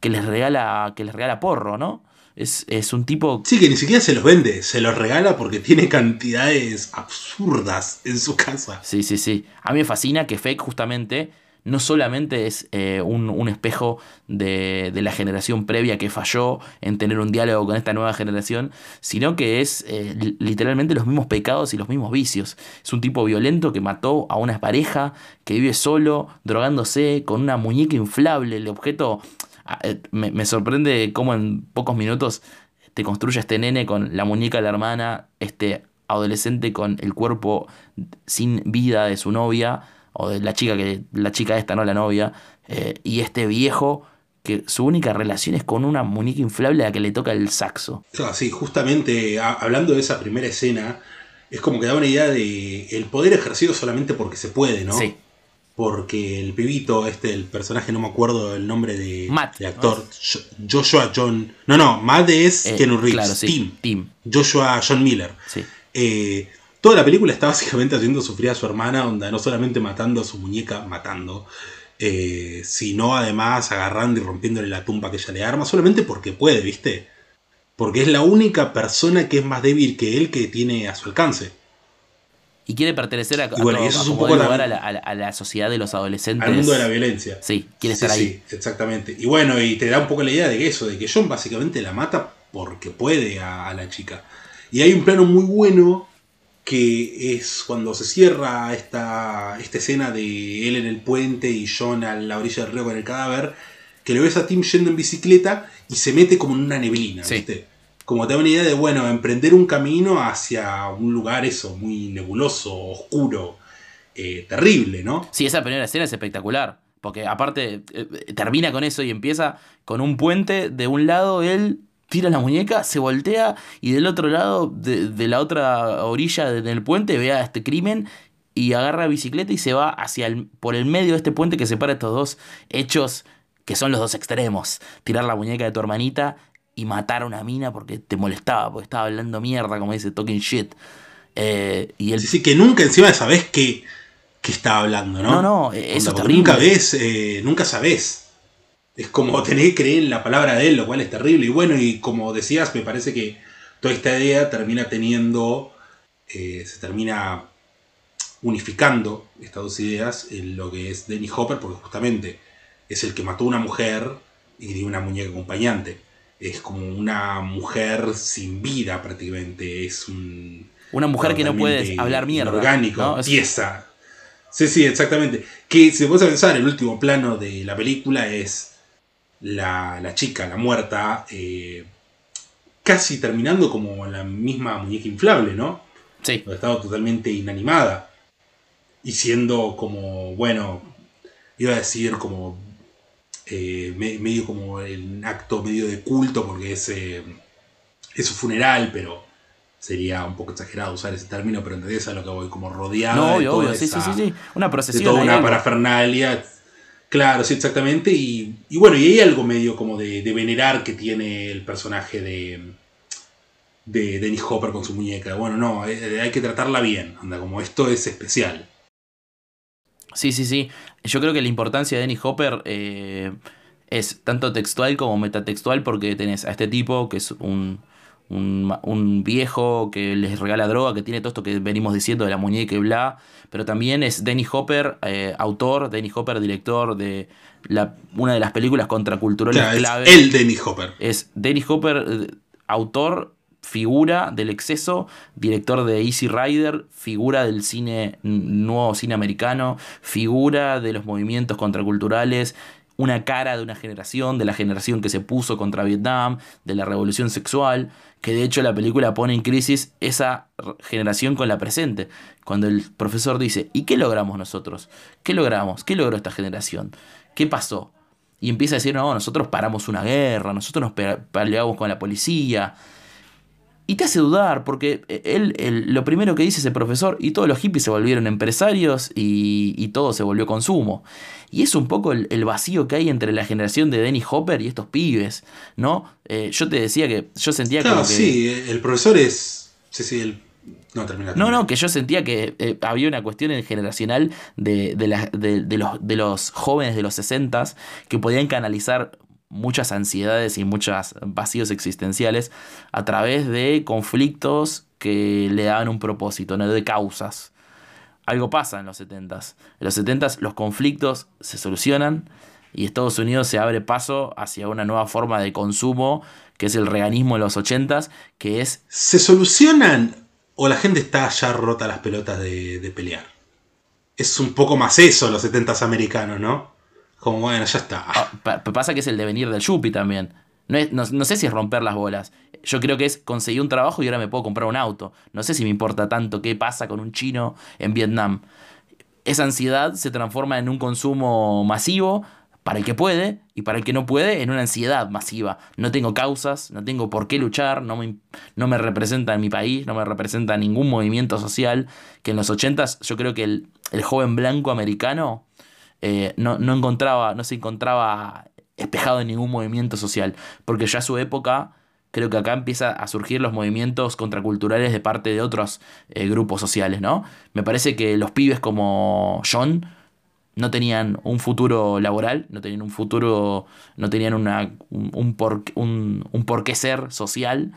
que les, regala, que les regala porro, ¿no? Es, es, un tipo. Sí, que ni siquiera se los vende, se los regala porque tiene cantidades absurdas en su casa. Sí, sí, sí. A mí me fascina que Fake justamente no solamente es eh, un, espejo de, la generación previa que falló en tener un diálogo con esta nueva generación, sino que es eh, literalmente los mismos pecados y los mismos vicios. Es un tipo violento que mató a una pareja, que vive solo, drogándose, con una muñeca inflable. El objeto ah, eh, me, me sorprende cómo en pocos minutos te construye este nene con la muñeca de la hermana, este adolescente con el cuerpo sin vida de su novia o de la chica que la chica esta, no la novia, eh, y este viejo que su única relación es con una muñeca inflable a la que le toca el saxo. sí, justamente hablando de esa primera escena, es como que da una idea de el poder ejercido solamente porque se puede, ¿no? Sí. Porque el pibito, este, el personaje, no me acuerdo el nombre de, Matt, actor, Joshua John. No, no, Matt es eh, Reeves. Claro, sí, Tim. Joshua John Miller. Sí. Eh, Toda la película está básicamente haciendo sufrir a su hermana, onda, no solamente matando a su muñeca, matando, eh, sino además agarrando y rompiéndole la tumba que ella le arma, solamente porque puede, ¿viste? Porque es la única persona que es más débil que él que tiene a su alcance. Y quiere pertenecer a, bueno, eso es un poco lugar a, la, sociedad de los adolescentes. Al mundo de la violencia. Sí, quiere estar ahí. Sí, exactamente. Y bueno, y te da un poco la idea de que eso, de que John básicamente la mata porque puede a la chica. Y hay un plano muy bueno que es cuando se cierra esta, esta escena de él en el puente y John a la orilla del río con el cadáver, que lo ves a Tim yendo en bicicleta y se mete como en una neblina, ¿viste? Como te da una idea de, bueno, emprender un camino hacia un lugar eso, muy nebuloso, oscuro, eh, terrible, ¿no? Sí, esa primera escena es espectacular. Porque aparte eh, termina con eso y empieza con un puente. De un lado él tira la muñeca, se voltea y del otro lado, de, la otra orilla del puente, ve a este crimen y agarra la bicicleta y se va hacia el, por el medio de este puente que separa estos dos hechos que son los dos extremos. Tirar la muñeca de tu hermanita y matar a una mina porque te molestaba, porque estaba hablando mierda, como dice, talking shit. Eh, y el... Sí, sí, que nunca encima sabes qué, qué está hablando, ¿no? No, no, eso terrible. Nunca ves, eh, nunca sabes. Es como [LAUGHS] tener que creer en la palabra de él, lo cual es terrible. Y bueno, y como decías, me parece que toda esta idea termina teniendo, eh, se termina unificando estas dos ideas en lo que es Dennis Hopper, porque justamente es el que mató a una mujer y dio una muñeca acompañante. Es como una mujer sin vida prácticamente. Es un... Una mujer que no puede hablar mierda. Orgánico, ¿no? pieza. Sí, sí, exactamente. Que si vos a pensar, el último plano de la película es la, chica, la muerta, eh, casi terminando como la misma muñeca inflable, ¿no? Sí. Estaba totalmente inanimada. Y siendo como, bueno, iba a decir como eh, medio como el acto medio de culto, porque es, eh, es su funeral, pero sería un poco exagerado usar ese término, pero entendés a lo que voy, como rodeado de obvio, sí, sí, sí, una procesión. De toda una parafernalia Claro, sí, exactamente. Y, bueno, y hay algo medio como de, venerar que tiene el personaje de, de Dennis Hopper con su muñeca. Bueno, no, eh, hay, que tratarla bien. Anda, como esto es especial. Sí, sí, sí. Yo creo que la importancia de Dennis Hopper eh, es tanto textual como metatextual porque tenés a este tipo que es un, un, viejo que les regala droga, que tiene todo esto que venimos diciendo de la muñeca y bla, pero también es Dennis Hopper, eh, autor, Dennis Hopper, director de la, una de las películas contraculturales clave. Es el Dennis Hopper. Es Dennis Hopper, eh, autor, figura del exceso, director de Easy Rider, figura del cine nuevo cine americano, figura de los movimientos contraculturales, una cara de una generación, de la generación que se puso contra Vietnam, de la revolución sexual, que de hecho la película pone en crisis esa generación con la presente. Cuando el profesor dice, ¿y qué logramos nosotros? ¿Qué logramos? ¿Qué logró esta generación? ¿Qué pasó? Y empieza a decir, no, nosotros paramos una guerra, nosotros nos peleamos con la policía, y te hace dudar, porque él, lo primero que dice ese profesor, y todos los hippies se volvieron empresarios y, todo se volvió consumo. Y es un poco el, vacío que hay entre la generación de Dennis Hopper y estos pibes, ¿no? Eh, yo te decía que yo sentía claro, que... sí, el profesor es... Sí, sí, el... No, termina, No, no, que yo sentía que eh, había una cuestión generacional de, de, los, de los jóvenes de los 60 que podían canalizar muchas ansiedades y muchos vacíos existenciales a través de conflictos que le daban un propósito, no de causas. Algo pasa en los 70s. En los 70s los conflictos se solucionan y Estados Unidos se abre paso hacia una nueva forma de consumo que es el reganismo de los 80s, que es... ¿Se solucionan o la gente está ya rota las pelotas de, de pelear? Es un poco más eso los 70s americanos, ¿no? Como bueno, ya está. Ah, pasa que es el devenir del Yuppie también. No, no, sé si es romper las bolas. Yo creo que es conseguir un trabajo y ahora me puedo comprar un auto. No sé si me importa tanto qué pasa con un chino en Vietnam. Esa ansiedad se transforma en un consumo masivo para el que puede y para el que no puede en una ansiedad masiva. No tengo causas, no tengo por qué luchar, no me, no me representa en mi país, no me representa ningún movimiento social. Que en los 80 yo creo que el, el joven blanco americano eh, no, encontraba, no se encontraba espejado en ningún movimiento social, porque ya su época creo que acá empieza a surgir los movimientos contraculturales de parte de otros eh, grupos sociales, ¿no? Me parece que los pibes como John no tenían un futuro laboral, no tenían un futuro, no tenían una, un, por, un, por qué ser social,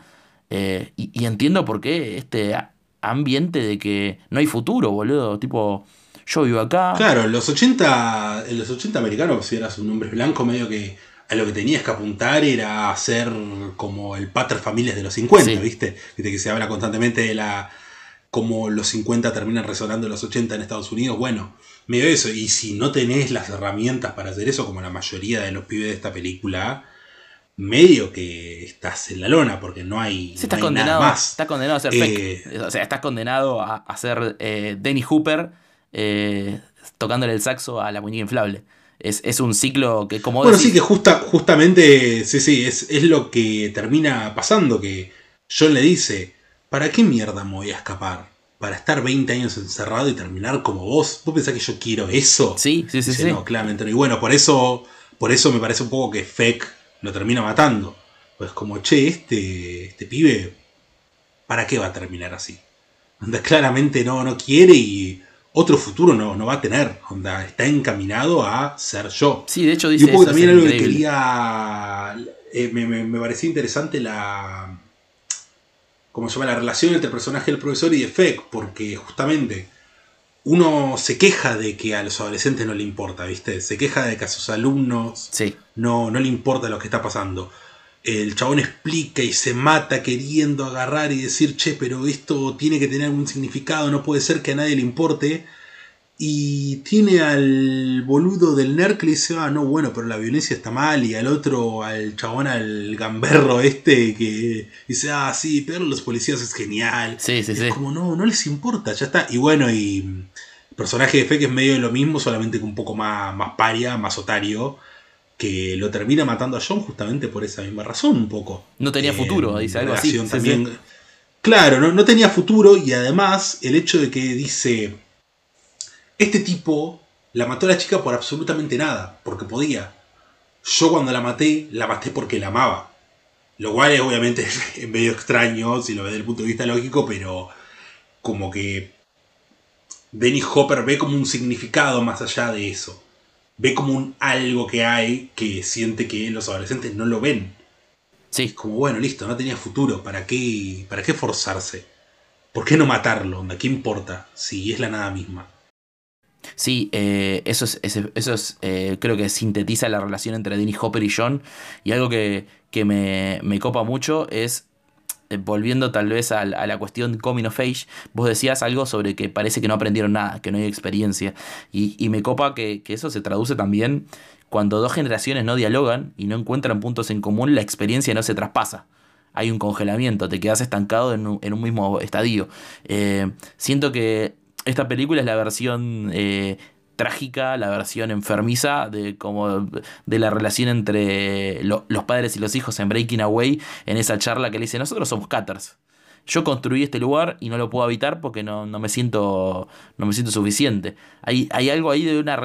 eh, y, y, entiendo por qué este ambiente de que no hay futuro, boludo, tipo yo vivo acá. Claro, en los 80, en los 80 americanos, si eras un hombre blanco, medio que a lo que tenías que apuntar era ser como el pater familias de los 50, ¿viste? Viste que se habla constantemente de la cómo los 50 terminan resonando en los 80 en Estados Unidos. Bueno, medio eso. Y si no tenés las herramientas para hacer eso, como la mayoría de los pibes de esta película, medio que estás en la lona porque no hay, estás condenado, nada más. Estás condenado a ser eh, O sea, estás condenado a, ser eh, Denny Hooper eh, tocándole el saxo a la muñeca inflable. Es, un ciclo que como... Bueno, sí, que justa, justamente, sí, sí, es, es lo que termina pasando, que John le dice, ¿para qué mierda me voy a escapar? Para estar 20 años encerrado y terminar como vos. ¿Vos pensás que yo quiero eso? Sí, sí, sí. No, claramente. Y bueno, por eso, por eso me parece un poco que Feck lo termina matando. Pues como, che, este, este pibe, ¿para qué va a terminar así? Donde claramente no, no quiere y otro futuro no, no va a tener. Onda, está encaminado a ser yo. Sí, de hecho dice. Y un también algo que quería. Eh, me, me, parecía interesante la. ¿Cómo se llama? La relación entre el personaje del profesor y de Feck, porque justamente uno se queja de que a los adolescentes no le importa, ¿viste? Se queja de que a sus alumnos no, no le importa lo que está pasando el chabón explica y se mata queriendo agarrar y decir, che, pero esto tiene que tener algún significado, no puede ser que a nadie le importe. Y tiene al boludo del nerd que le dice, ah, no, bueno, pero la violencia está mal. Y al otro, al chabón, al gamberro este, que dice, ah, sí, pero los policías es genial. Sí, sí, es como, no, no les importa, ya está. Y bueno, y el personaje de Fe que es medio de lo mismo, solamente que un poco más, más paria, más otario que lo termina matando a John justamente por esa misma razón un poco. No tenía futuro, dice algo así. También, Claro, no, no, tenía futuro y además el hecho de que dice, este tipo la mató a la chica por absolutamente nada, porque podía. Yo cuando la maté, la maté porque la amaba. Lo cual es obviamente [LAUGHS] medio extraño si lo ves desde el punto de vista lógico, pero como que Dennis Hopper ve como un significado más allá de eso ve como un algo que hay que siente que los adolescentes no lo ven. Sí. Como bueno, listo, no tenía futuro, ¿para qué, para qué forzarse? ¿Por qué no matarlo? ¿Qué importa si es la nada misma? Sí, eh, eso es, eso es eh, creo que sintetiza la relación entre Dennis Hopper y John. Y algo que, me, me, copa mucho es volviendo tal vez a, la cuestión coming of age, vos decías algo sobre que parece que no aprendieron nada, que no hay experiencia. Y, me copa que, eso se traduce también cuando dos generaciones no dialogan y no encuentran puntos en común, la experiencia no se traspasa. Hay un congelamiento, te quedas estancado en un, mismo estadio. Eh, siento que esta película es la versión eh, trágica, la versión enfermiza de como de la relación entre los padres y los hijos en Breaking Away, en esa charla que le dice, nosotros somos cutters. Yo construí este lugar y no lo puedo habitar porque no, me siento no me siento suficiente. Hay, hay algo ahí de una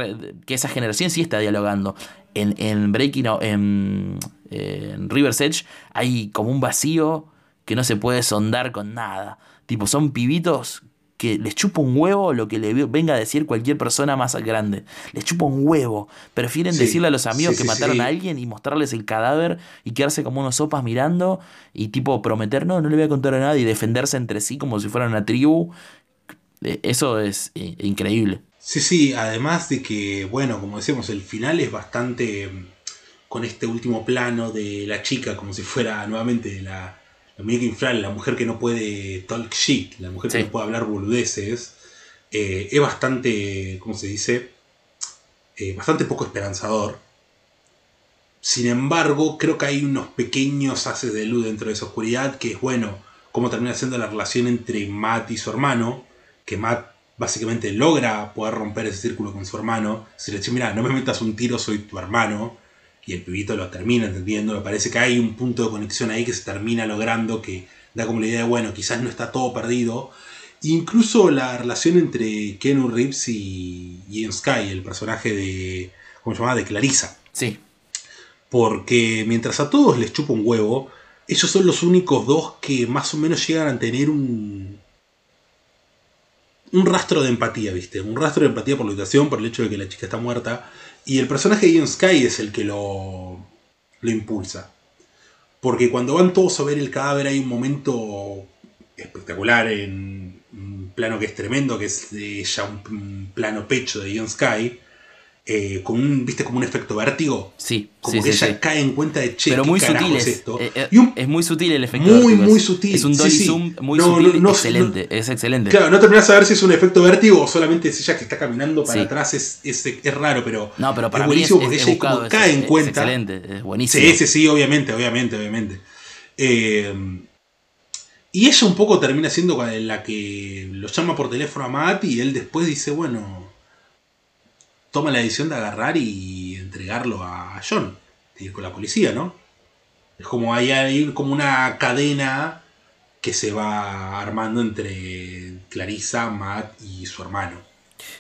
que esa generación sí está dialogando. En, en Breaking en, en River's Edge hay como un vacío que no se puede sondar con nada. Tipo, son pibitos que les chupa un huevo lo que le venga a decir cualquier persona más grande. Les chupa un huevo. Prefieren decirle a los amigos que mataron a alguien y mostrarles el cadáver y quedarse como unos sopas mirando y tipo prometer, no, no le voy a contar a nadie y defenderse entre sí como si fueran una tribu. Eh, eso es eh, increíble. Sí, sí, además de que, bueno, como decíamos, el final es bastante mm, con este último plano de la chica como si fuera nuevamente la la muñeca inflable, la mujer que no puede talk shit, la mujer que no puede hablar boludeces, eh, es bastante, ¿cómo se dice? Eh, bastante poco esperanzador. Sin embargo, creo que hay unos pequeños haces de luz dentro de esa oscuridad, que es bueno, cómo termina siendo la relación entre Matt y su hermano, que Matt básicamente logra poder romper ese círculo con su hermano. Si le dice, mira, no me metas un tiro, soy tu hermano y el pibito lo termina entendiendo. Me parece que hay un punto de conexión ahí que se termina logrando, que da como la idea de, bueno, quizás no está todo perdido. Incluso la relación entre Kenu Reeves y Ian Sky, el personaje de, ¿cómo se llama? De Clarissa. Sí. Porque mientras a todos les chupa un huevo, ellos son los únicos dos que más o menos llegan a tener un, un rastro de empatía, ¿viste? Un rastro de empatía por la situación, por el hecho de que la chica está muerta. Y el personaje de Ian Sky es el que lo, lo impulsa. Porque cuando van todos a ver el cadáver hay un momento espectacular en un plano que es tremendo, que es ya un, plano pecho de Ian Sky, eh, con un, ¿viste? Como un efecto vértigo. Sí, como que ella cae en cuenta de che, Pero muy sutil es, esto. Eh, eh, es muy sutil el efecto Muy, vértigo, muy sutil. Es un dolly zoom muy sutil, excelente, es excelente. Claro, no terminas a ver si es un efecto vértigo o solamente es ella que está caminando para atrás, es, es, es, raro, pero. No, pero para es buenísimo porque ella como cae en cuenta. excelente, es buenísimo. Sí, sí, sí, obviamente, obviamente, obviamente. y ella un poco termina siendo la que lo llama por teléfono a Matt y él después dice, bueno toma la decisión de agarrar y entregarlo a John, de ir con la policía, ¿no? Es como hay, hay como una cadena que se va armando entre Clarissa, Matt y su hermano.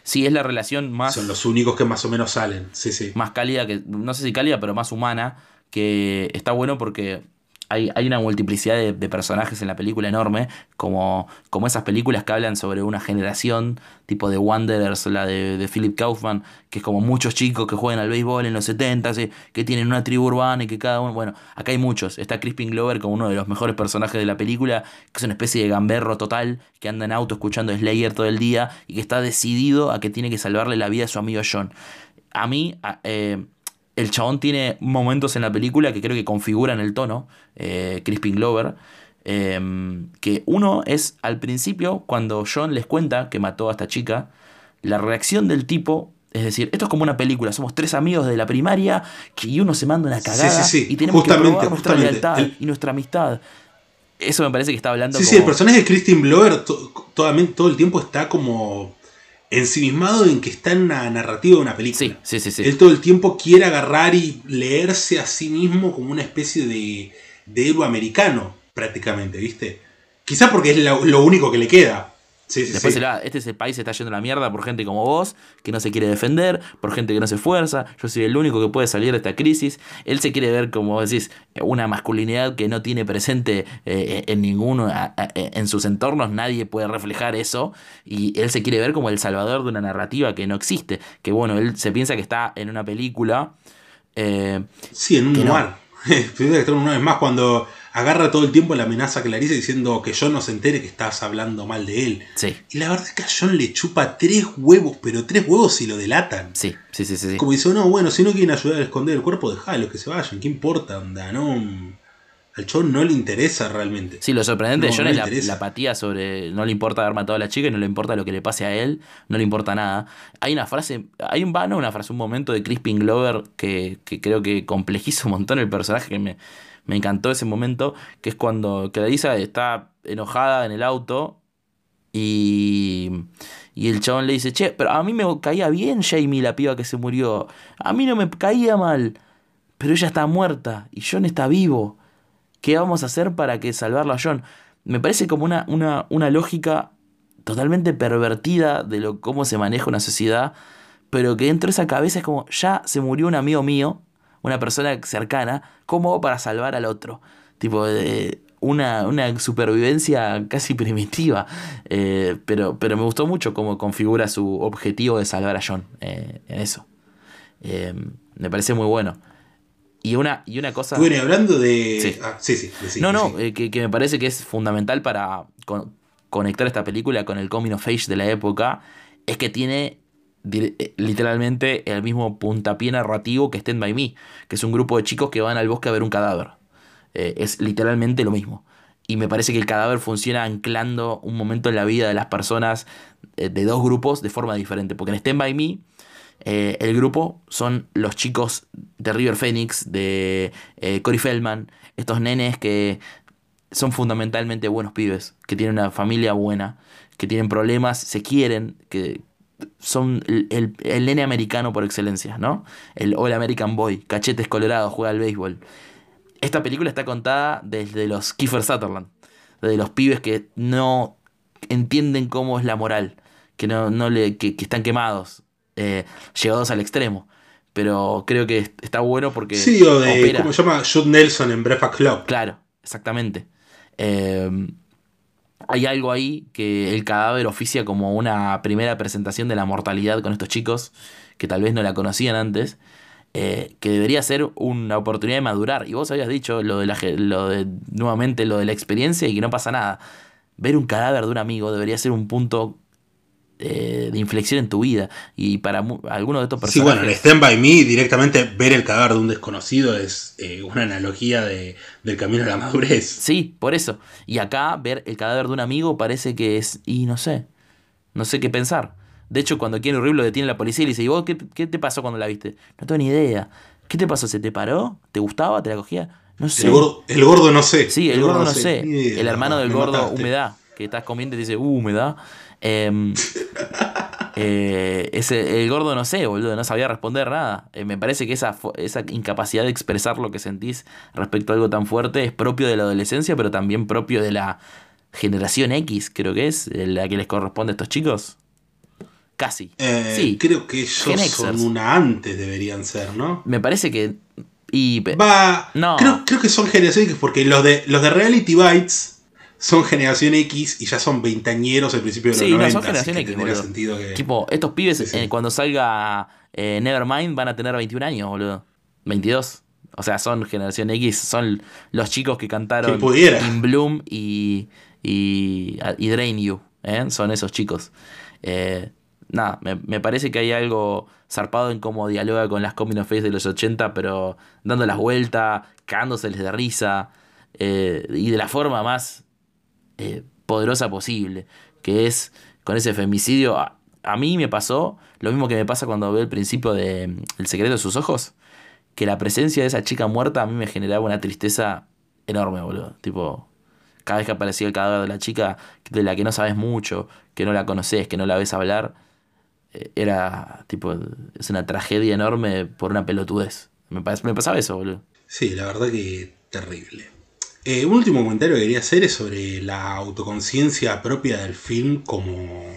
Sí, es la relación más. Son los únicos que más o menos salen. Sí, sí. Más cálida que. No sé si cálida, pero más humana. Que está bueno porque hay, una multiplicidad de, personajes en la película enorme, como, como esas películas que hablan sobre una generación, tipo de Wanderers, la de, Philip Kaufman, que es como muchos chicos que juegan al béisbol en los 70, que tienen una tribu urbana y que cada uno. Bueno, acá hay muchos. Está Crispin Glover como uno de los mejores personajes de la película, que es una especie de gamberro total, que anda en auto escuchando Slayer todo el día y que está decidido a que tiene que salvarle la vida a su amigo John. A mí, eh, el chabón tiene momentos en la película que creo que configuran el tono, eh, Crispin Glover. Em, que uno es al principio, cuando John les cuenta que mató a esta chica, la reacción del tipo es decir, esto es como una película, somos tres amigos de la primaria y uno se manda una cagada y tenemos que probar nuestra lealtad y nuestra amistad. Eso me parece que está hablando. Sí, sí, el personaje de Crispin Glover todo el tiempo está como ensimismado en que está en una narrativa de una película. Sí, sí, sí, Él todo el tiempo quiere agarrar y leerse a sí mismo como una especie de, de héroe americano, prácticamente, ¿viste? Quizá porque es lo único que le queda. Después este es el país se está yendo a la mierda por gente como vos, que no se quiere defender, por gente que no se esfuerza. Yo soy el único que puede salir de esta crisis. Él se quiere ver, como decís, una masculinidad que no tiene presente eh, en ninguno, en sus entornos, nadie puede reflejar eso. Y él se quiere ver como el salvador de una narrativa que no existe. Que bueno, él se piensa que está en una película. Eh, sí, en un lugar. [LAUGHS] una más cuando agarra todo el tiempo la amenaza que Clarice diciendo que John no se entere que estás hablando mal de él. Sí. Y la verdad es que a John le chupa tres huevos, pero tres huevos si lo delatan. Sí, sí, sí, sí. Como dice, no, bueno, si no quieren ayudar a esconder el cuerpo, los que se vayan, ¿qué importa? Onda? No, Al John no le interesa realmente. Sí, lo sorprendente No, de John no es la apatía sobre. No le importa haber matado a la chica y no le importa lo que le pase a él, no le importa nada. Hay una frase, hay un vano, una frase, un momento de Crispin Glover que, que creo que complejiza un montón el personaje, que me, me encantó ese momento, que es cuando Clarissa está enojada en el auto y, y el chabón le dice, che, pero a mí me caía bien Jamie, la piba que se murió. A mí no me caía mal, pero ella está muerta y John está vivo. ¿Qué vamos a hacer para que salvarlo a John? Me parece como una, una, una lógica totalmente pervertida de lo, cómo se maneja una sociedad, pero que dentro de esa cabeza es como, ya se murió un amigo mío, una persona cercana, ¿cómo hago para salvar al otro? Tipo, de una, una supervivencia casi primitiva, Eh, pero, pero me gustó mucho cómo configura su objetivo de salvar a John eh, en eso. Eh, me parece muy bueno. Y una, y una cosa... Bueno, hablando de. Sí. Ah, sí, sí. no, no, eh, que, que me parece que es fundamental para con- conectar esta película con el coming of age de la época, es que tiene eh, literalmente el mismo puntapié narrativo que Stand By Me, que es un grupo de chicos que van al bosque a ver un cadáver. Eh, es literalmente lo mismo. Y me parece que el cadáver funciona anclando un momento en la vida de las personas eh, de dos grupos de forma diferente. Porque en Stand By Me, eh, el grupo son los chicos de River Phoenix, de eh, Cory Feldman, estos nenes que son fundamentalmente buenos pibes, que tienen una familia buena, que tienen problemas, se quieren, que son el, el- el nene americano por excelencia, ¿no? El All American Boy, cachetes colorados, juega al béisbol. Esta película está contada desde los Kiefer Sutherland, desde los pibes que no entienden cómo es la moral, que, no, no le, que, que están quemados, eh, llevados al extremo. Pero creo que est- está bueno porque Sí, o de. opera. ¿Cómo se llama? Jude Nelson en Breakfast Club. Claro, exactamente. Eh, hay algo ahí que el cadáver oficia como una primera presentación de la mortalidad con estos chicos, que tal vez no la conocían antes, eh, que debería ser una oportunidad de madurar. Y vos habías dicho lo de, la, lo de nuevamente lo de la experiencia y que no pasa nada. Ver un cadáver de un amigo debería ser un punto eh, de inflexión en tu vida. Y para algunos de estos Sí, bueno, personajes... en Stand By Me, directamente ver el cadáver de un desconocido es eh, una analogía de, del camino a la madurez. Sí, por eso. Y acá ver el cadáver de un amigo parece que es. Y no sé. No sé qué pensar. De hecho, cuando Keanu Reeves lo detiene la policía y le dice: ¿Y vos qué, qué te pasó cuando la viste? No tengo ni idea. ¿Qué te pasó? ¿Se te paró? ¿Te gustaba? ¿Te la cogía? No sé. El, gordo, el gordo no sé. Sí, el, gordo no sé. El hermano del gordo, mataste. humedad. Que estás comiendo y te dice, uh, humedad. Em, [LAUGHS] eh, ese, el gordo no sé, boludo, no sabía responder nada. Eh, me parece que esa, esa incapacidad de expresar lo que sentís respecto a algo tan fuerte es propio de la adolescencia, pero también propio de la generación X, creo que es, eh, la que les corresponde a estos chicos. Casi. Sí, Creo que ellos son una antes, deberían ser, ¿no? me parece que... Y, Va. No. Creo, creo que son generación X, porque los de, los de Reality Bites son generación X y ya son veintañeros al principio de los Sí, no, 90. son así generación que X, boludo. sentido que. Tipo, estos pibes Sí, sí. eh, cuando salga eh, Nevermind van a tener 21 años, boludo. 22. O sea, son generación X, son los chicos que cantaron. In Bloom y, y, y Drain You. ¿eh? Son esos chicos. Eh, nada, me, me parece que hay algo zarpado en cómo dialoga con las coming of age de los 80, pero dando las vueltas, cagándoseles de risa, y de la forma más eh, poderosa posible, que es con ese femicidio. A, a mí me pasó lo mismo que me pasa cuando veo el principio de mm, El secreto de sus ojos, que la presencia de esa chica muerta a mí me generaba una tristeza enorme, boludo. Tipo, cada vez que aparecía el cadáver de la chica, de la que no sabes mucho, que no la conoces, que no la ves hablar, eh, era tipo, es una tragedia enorme por una pelotudez. Me, pas- me pasaba eso, boludo. Sí, la verdad que terrible. Eh, un último comentario que quería hacer es sobre la autoconciencia propia del film como,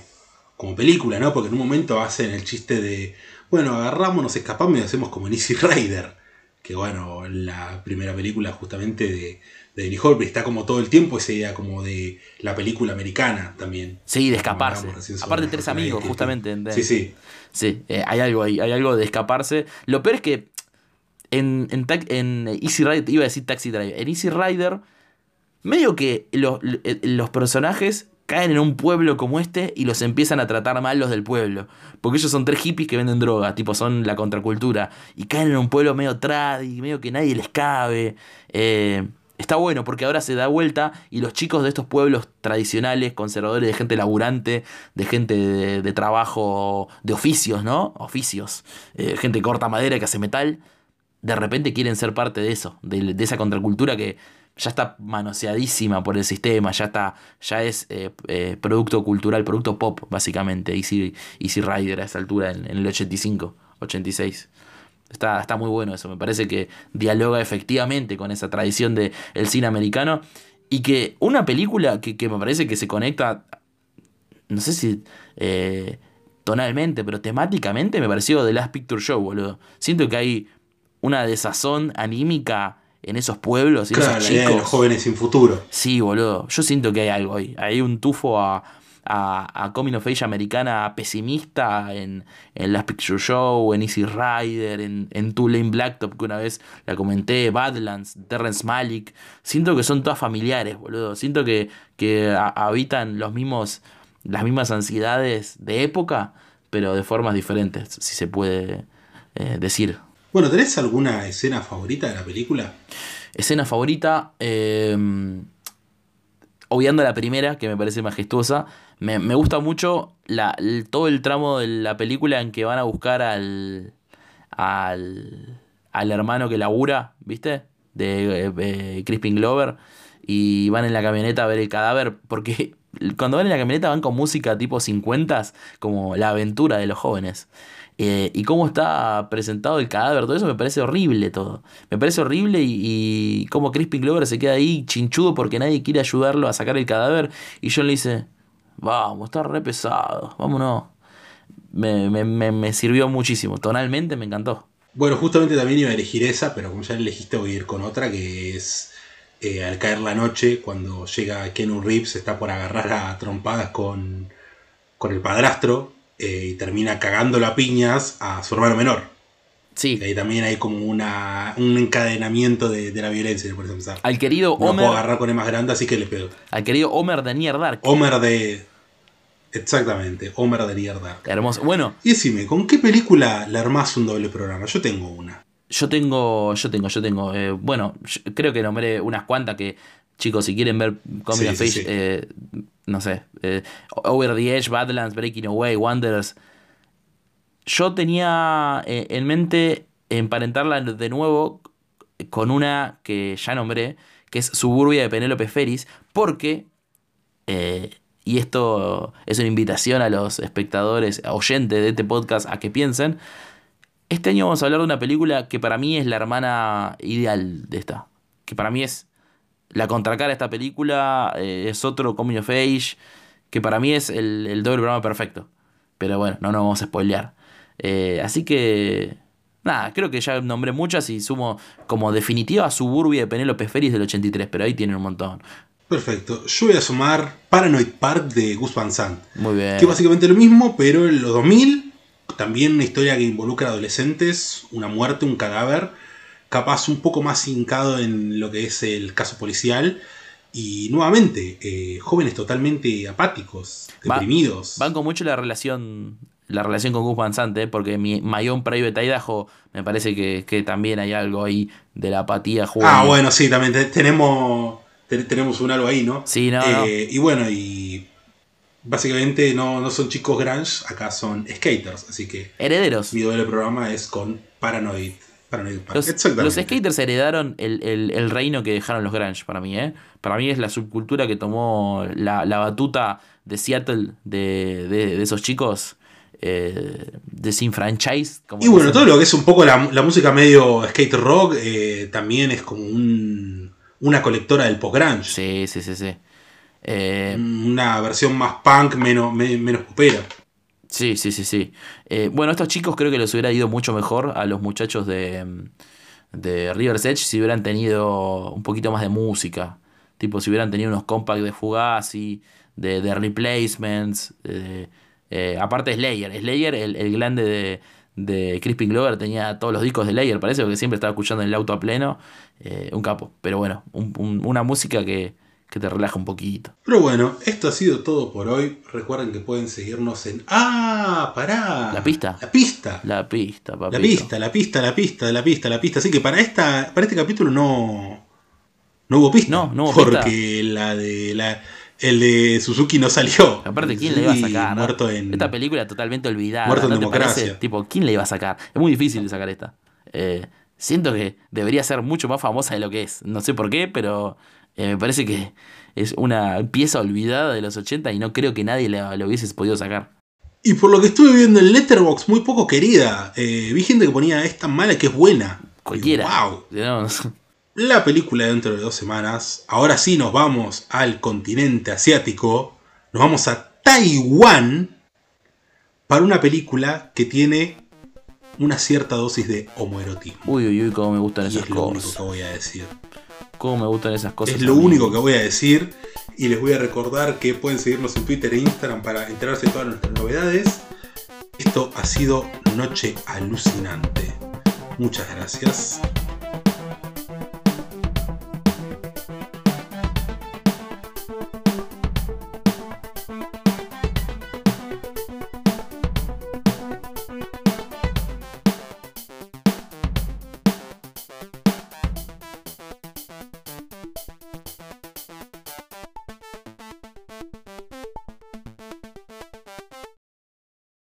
como película, ¿no? Porque en un momento hacen el chiste de, bueno, agarramos, nos escapamos y hacemos como en Easy Rider. Que bueno, en la primera película justamente de, de Denny Hopper está como todo el tiempo esa idea como de la película americana también. Sí, de escaparse. Aparte, tres amigos, justamente. Sí, sí. Sí, eh, hay algo ahí, hay algo de escaparse. Lo peor es que en, en, en Easy Rider, iba a decir Taxi Driver, en Easy Rider, medio que los, los personajes caen en un pueblo como este y los empiezan a tratar mal los del pueblo. Porque ellos son tres hippies que venden droga, tipo son la contracultura. Y caen en un pueblo medio trad y medio que nadie les cabe. Eh, está bueno porque ahora se da vuelta y los chicos de estos pueblos tradicionales, conservadores, de gente laburante, de gente de, trabajo, de oficios, ¿no? Oficios, eh, gente corta madera que hace metal, de repente quieren ser parte de eso, de, esa contracultura que ya está manoseadísima por el sistema, ya está, ya es eh, eh, producto cultural, producto pop, básicamente, Easy, Easy Rider a esa altura, en, el 85, 86. Está, está muy bueno eso, me parece que dialoga efectivamente con esa tradición del cine americano y que una película que, me parece que se conecta, no sé si eh, tonalmente, pero temáticamente me pareció The Last Picture Show, boludo. Siento que hay una desazón anímica en esos pueblos y claro, esos chicos. los jóvenes sin futuro. Sí, boludo. Yo siento que hay algo ahí. Hay un tufo a, a, a Coming of Age americana pesimista en, en Last Picture Show, en Easy Rider, en, en Tulane Blacktop, que una vez la comenté, Badlands, Terrence Malick. Siento que son todas familiares, boludo. Siento que, que habitan los mismos, las mismas ansiedades de época, pero de formas diferentes, si se puede eh, decir. Bueno, ¿tenés alguna escena favorita de la película? Escena favorita. Eh, obviando la primera, que me parece majestuosa, me, gusta mucho la, todo el tramo de la película en que van a buscar al, al, al hermano que labura, ¿viste? De eh, Crispin Glover. Y van en la camioneta a ver el cadáver, porque [LAUGHS] cuando van en la camioneta van con música tipo 50, como la aventura de los jóvenes. Eh, y cómo está presentado el cadáver, todo eso me parece horrible todo. Me parece horrible y, y cómo Crispin Glover se queda ahí chinchudo porque nadie quiere ayudarlo a sacar el cadáver. Y John le dice, vamos, está re pesado, vámonos. Me, me, me, sirvió muchísimo, tonalmente me encantó. Bueno, justamente también iba a elegir esa, pero como ya elegiste voy a ir con otra que es eh, al caer la noche, cuando llega Kenu Reeves, está por agarrar a trompadas con, con el padrastro eh, y termina cagando a piñas a su hermano menor. Sí. Y ahí también hay como una, un encadenamiento de, la violencia, por empezar. Al querido no puedo agarrar con el más grande, así que le pego. Al querido Homer de Nier Dark. Homer de. Exactamente, Homer de Nier Dark. Hermoso. Bueno. Y decime, ¿con qué película le armás un doble programa? Yo tengo una. Yo tengo, yo tengo, yo tengo. Eh, bueno, creo que nombré unas cuantas que, chicos, si quieren ver Coming of eh, no sé, eh, Over the Edge, Badlands, Breaking Away, Wanderers. Yo tenía eh, en mente emparentarla de nuevo con una que ya nombré, que es Suburbia de Penélope Ferris, porque, eh, y esto es una invitación a los espectadores, oyentes de este podcast a que piensen, este año vamos a hablar de una película que para mí es la hermana ideal de esta, que para mí es la contracara de esta película eh, es otro Coming of Age, que para mí es el, doble programa perfecto. Pero bueno, no nos vamos a spoilear. Eh, así que, nada, creo que ya nombré muchas y sumo como definitiva Suburbia de Penélope Ferris del 83, pero ahí tienen un montón. Perfecto. Yo voy a sumar Paranoid Park de Gus Van Sant. Muy bien. Que básicamente lo mismo, pero en los 2000, también una historia que involucra adolescentes, una muerte, un cadáver capaz un poco más hincado en lo que es el caso policial. Y nuevamente, eh, jóvenes totalmente apáticos, deprimidos. van con mucho la relación la relación con Gus Van Sant, ¿eh? porque mi My Own Private Idaho me parece que, también hay algo ahí de la apatía juvenil. Ah, bueno, sí, también tenemos, tenemos un algo ahí, ¿no? Sí, no, eh, Y bueno, y básicamente no, no son chicos grunge, acá son skaters, así que... Herederos. Mi doble programa es con Paranoid los, skaters heredaron el, reino que dejaron los Grunge para mí, ¿eh? Para mí es la subcultura que tomó la, batuta de Seattle de, esos chicos. Eh, desinfranchise. Como y bueno, todo lo que es un poco la, música medio skate rock eh, también es como una colectora del post-grunge. Sí, sí, sí, sí. Eh, una versión más punk, menos, menos popera. Sí, sí, sí, sí. Eh, bueno, estos chicos creo que les hubiera ido mucho mejor a los muchachos de, de River's Edge si hubieran tenido un poquito más de música. Tipo, si hubieran tenido unos compacts de Fugazi, de, de replacements. Eh, aparte Slayer. Slayer, el, el glande de, de Crispin Glover, tenía todos los discos de Slayer, parece, porque siempre estaba escuchando en el auto a pleno. Eh, un capo. Pero bueno, una música que que te relaja un poquito. Pero bueno, esto ha sido todo por hoy. Recuerden que pueden seguirnos en. ¡Ah! ¡Pará! La pista. La pista. La pista, papito. La pista, la pista, la pista, la pista, la pista. Así que para, esta, para este capítulo no. No hubo pista. No, no hubo Porque la de la, el de Suzuki no salió. Aparte, ¿quién le iba a sacar? Muerto en, Esta película totalmente olvidada. Muerto en ¿no te democracia. parece? Tipo, ¿quién le iba a sacar? Es muy difícil de sacar esta. Eh, siento que debería ser mucho más famosa de lo que es. No sé por qué, pero eh, me parece que es una pieza olvidada de los 80 y no creo que nadie la, la hubiese podido sacar. Y por lo que estuve viendo en Letterboxd, muy poco querida. Eh, vi gente que ponía es tan mala que es buena. Cualquiera. Wow. [LAUGHS] La película dentro de dos semanas. Ahora sí nos vamos al continente asiático. Nos vamos a Taiwán para una película que tiene una cierta dosis de homoerotismo. Uy, uy, uy, cómo me gustan Y esas es lo único cosas. que voy a decir. Cómo me gustan esas cosas. Es lo único que voy a decir. Y les voy a recordar que pueden seguirnos en Twitter e Instagram para enterarse de todas nuestras novedades. Esto ha sido Noche Alucinante. Muchas gracias.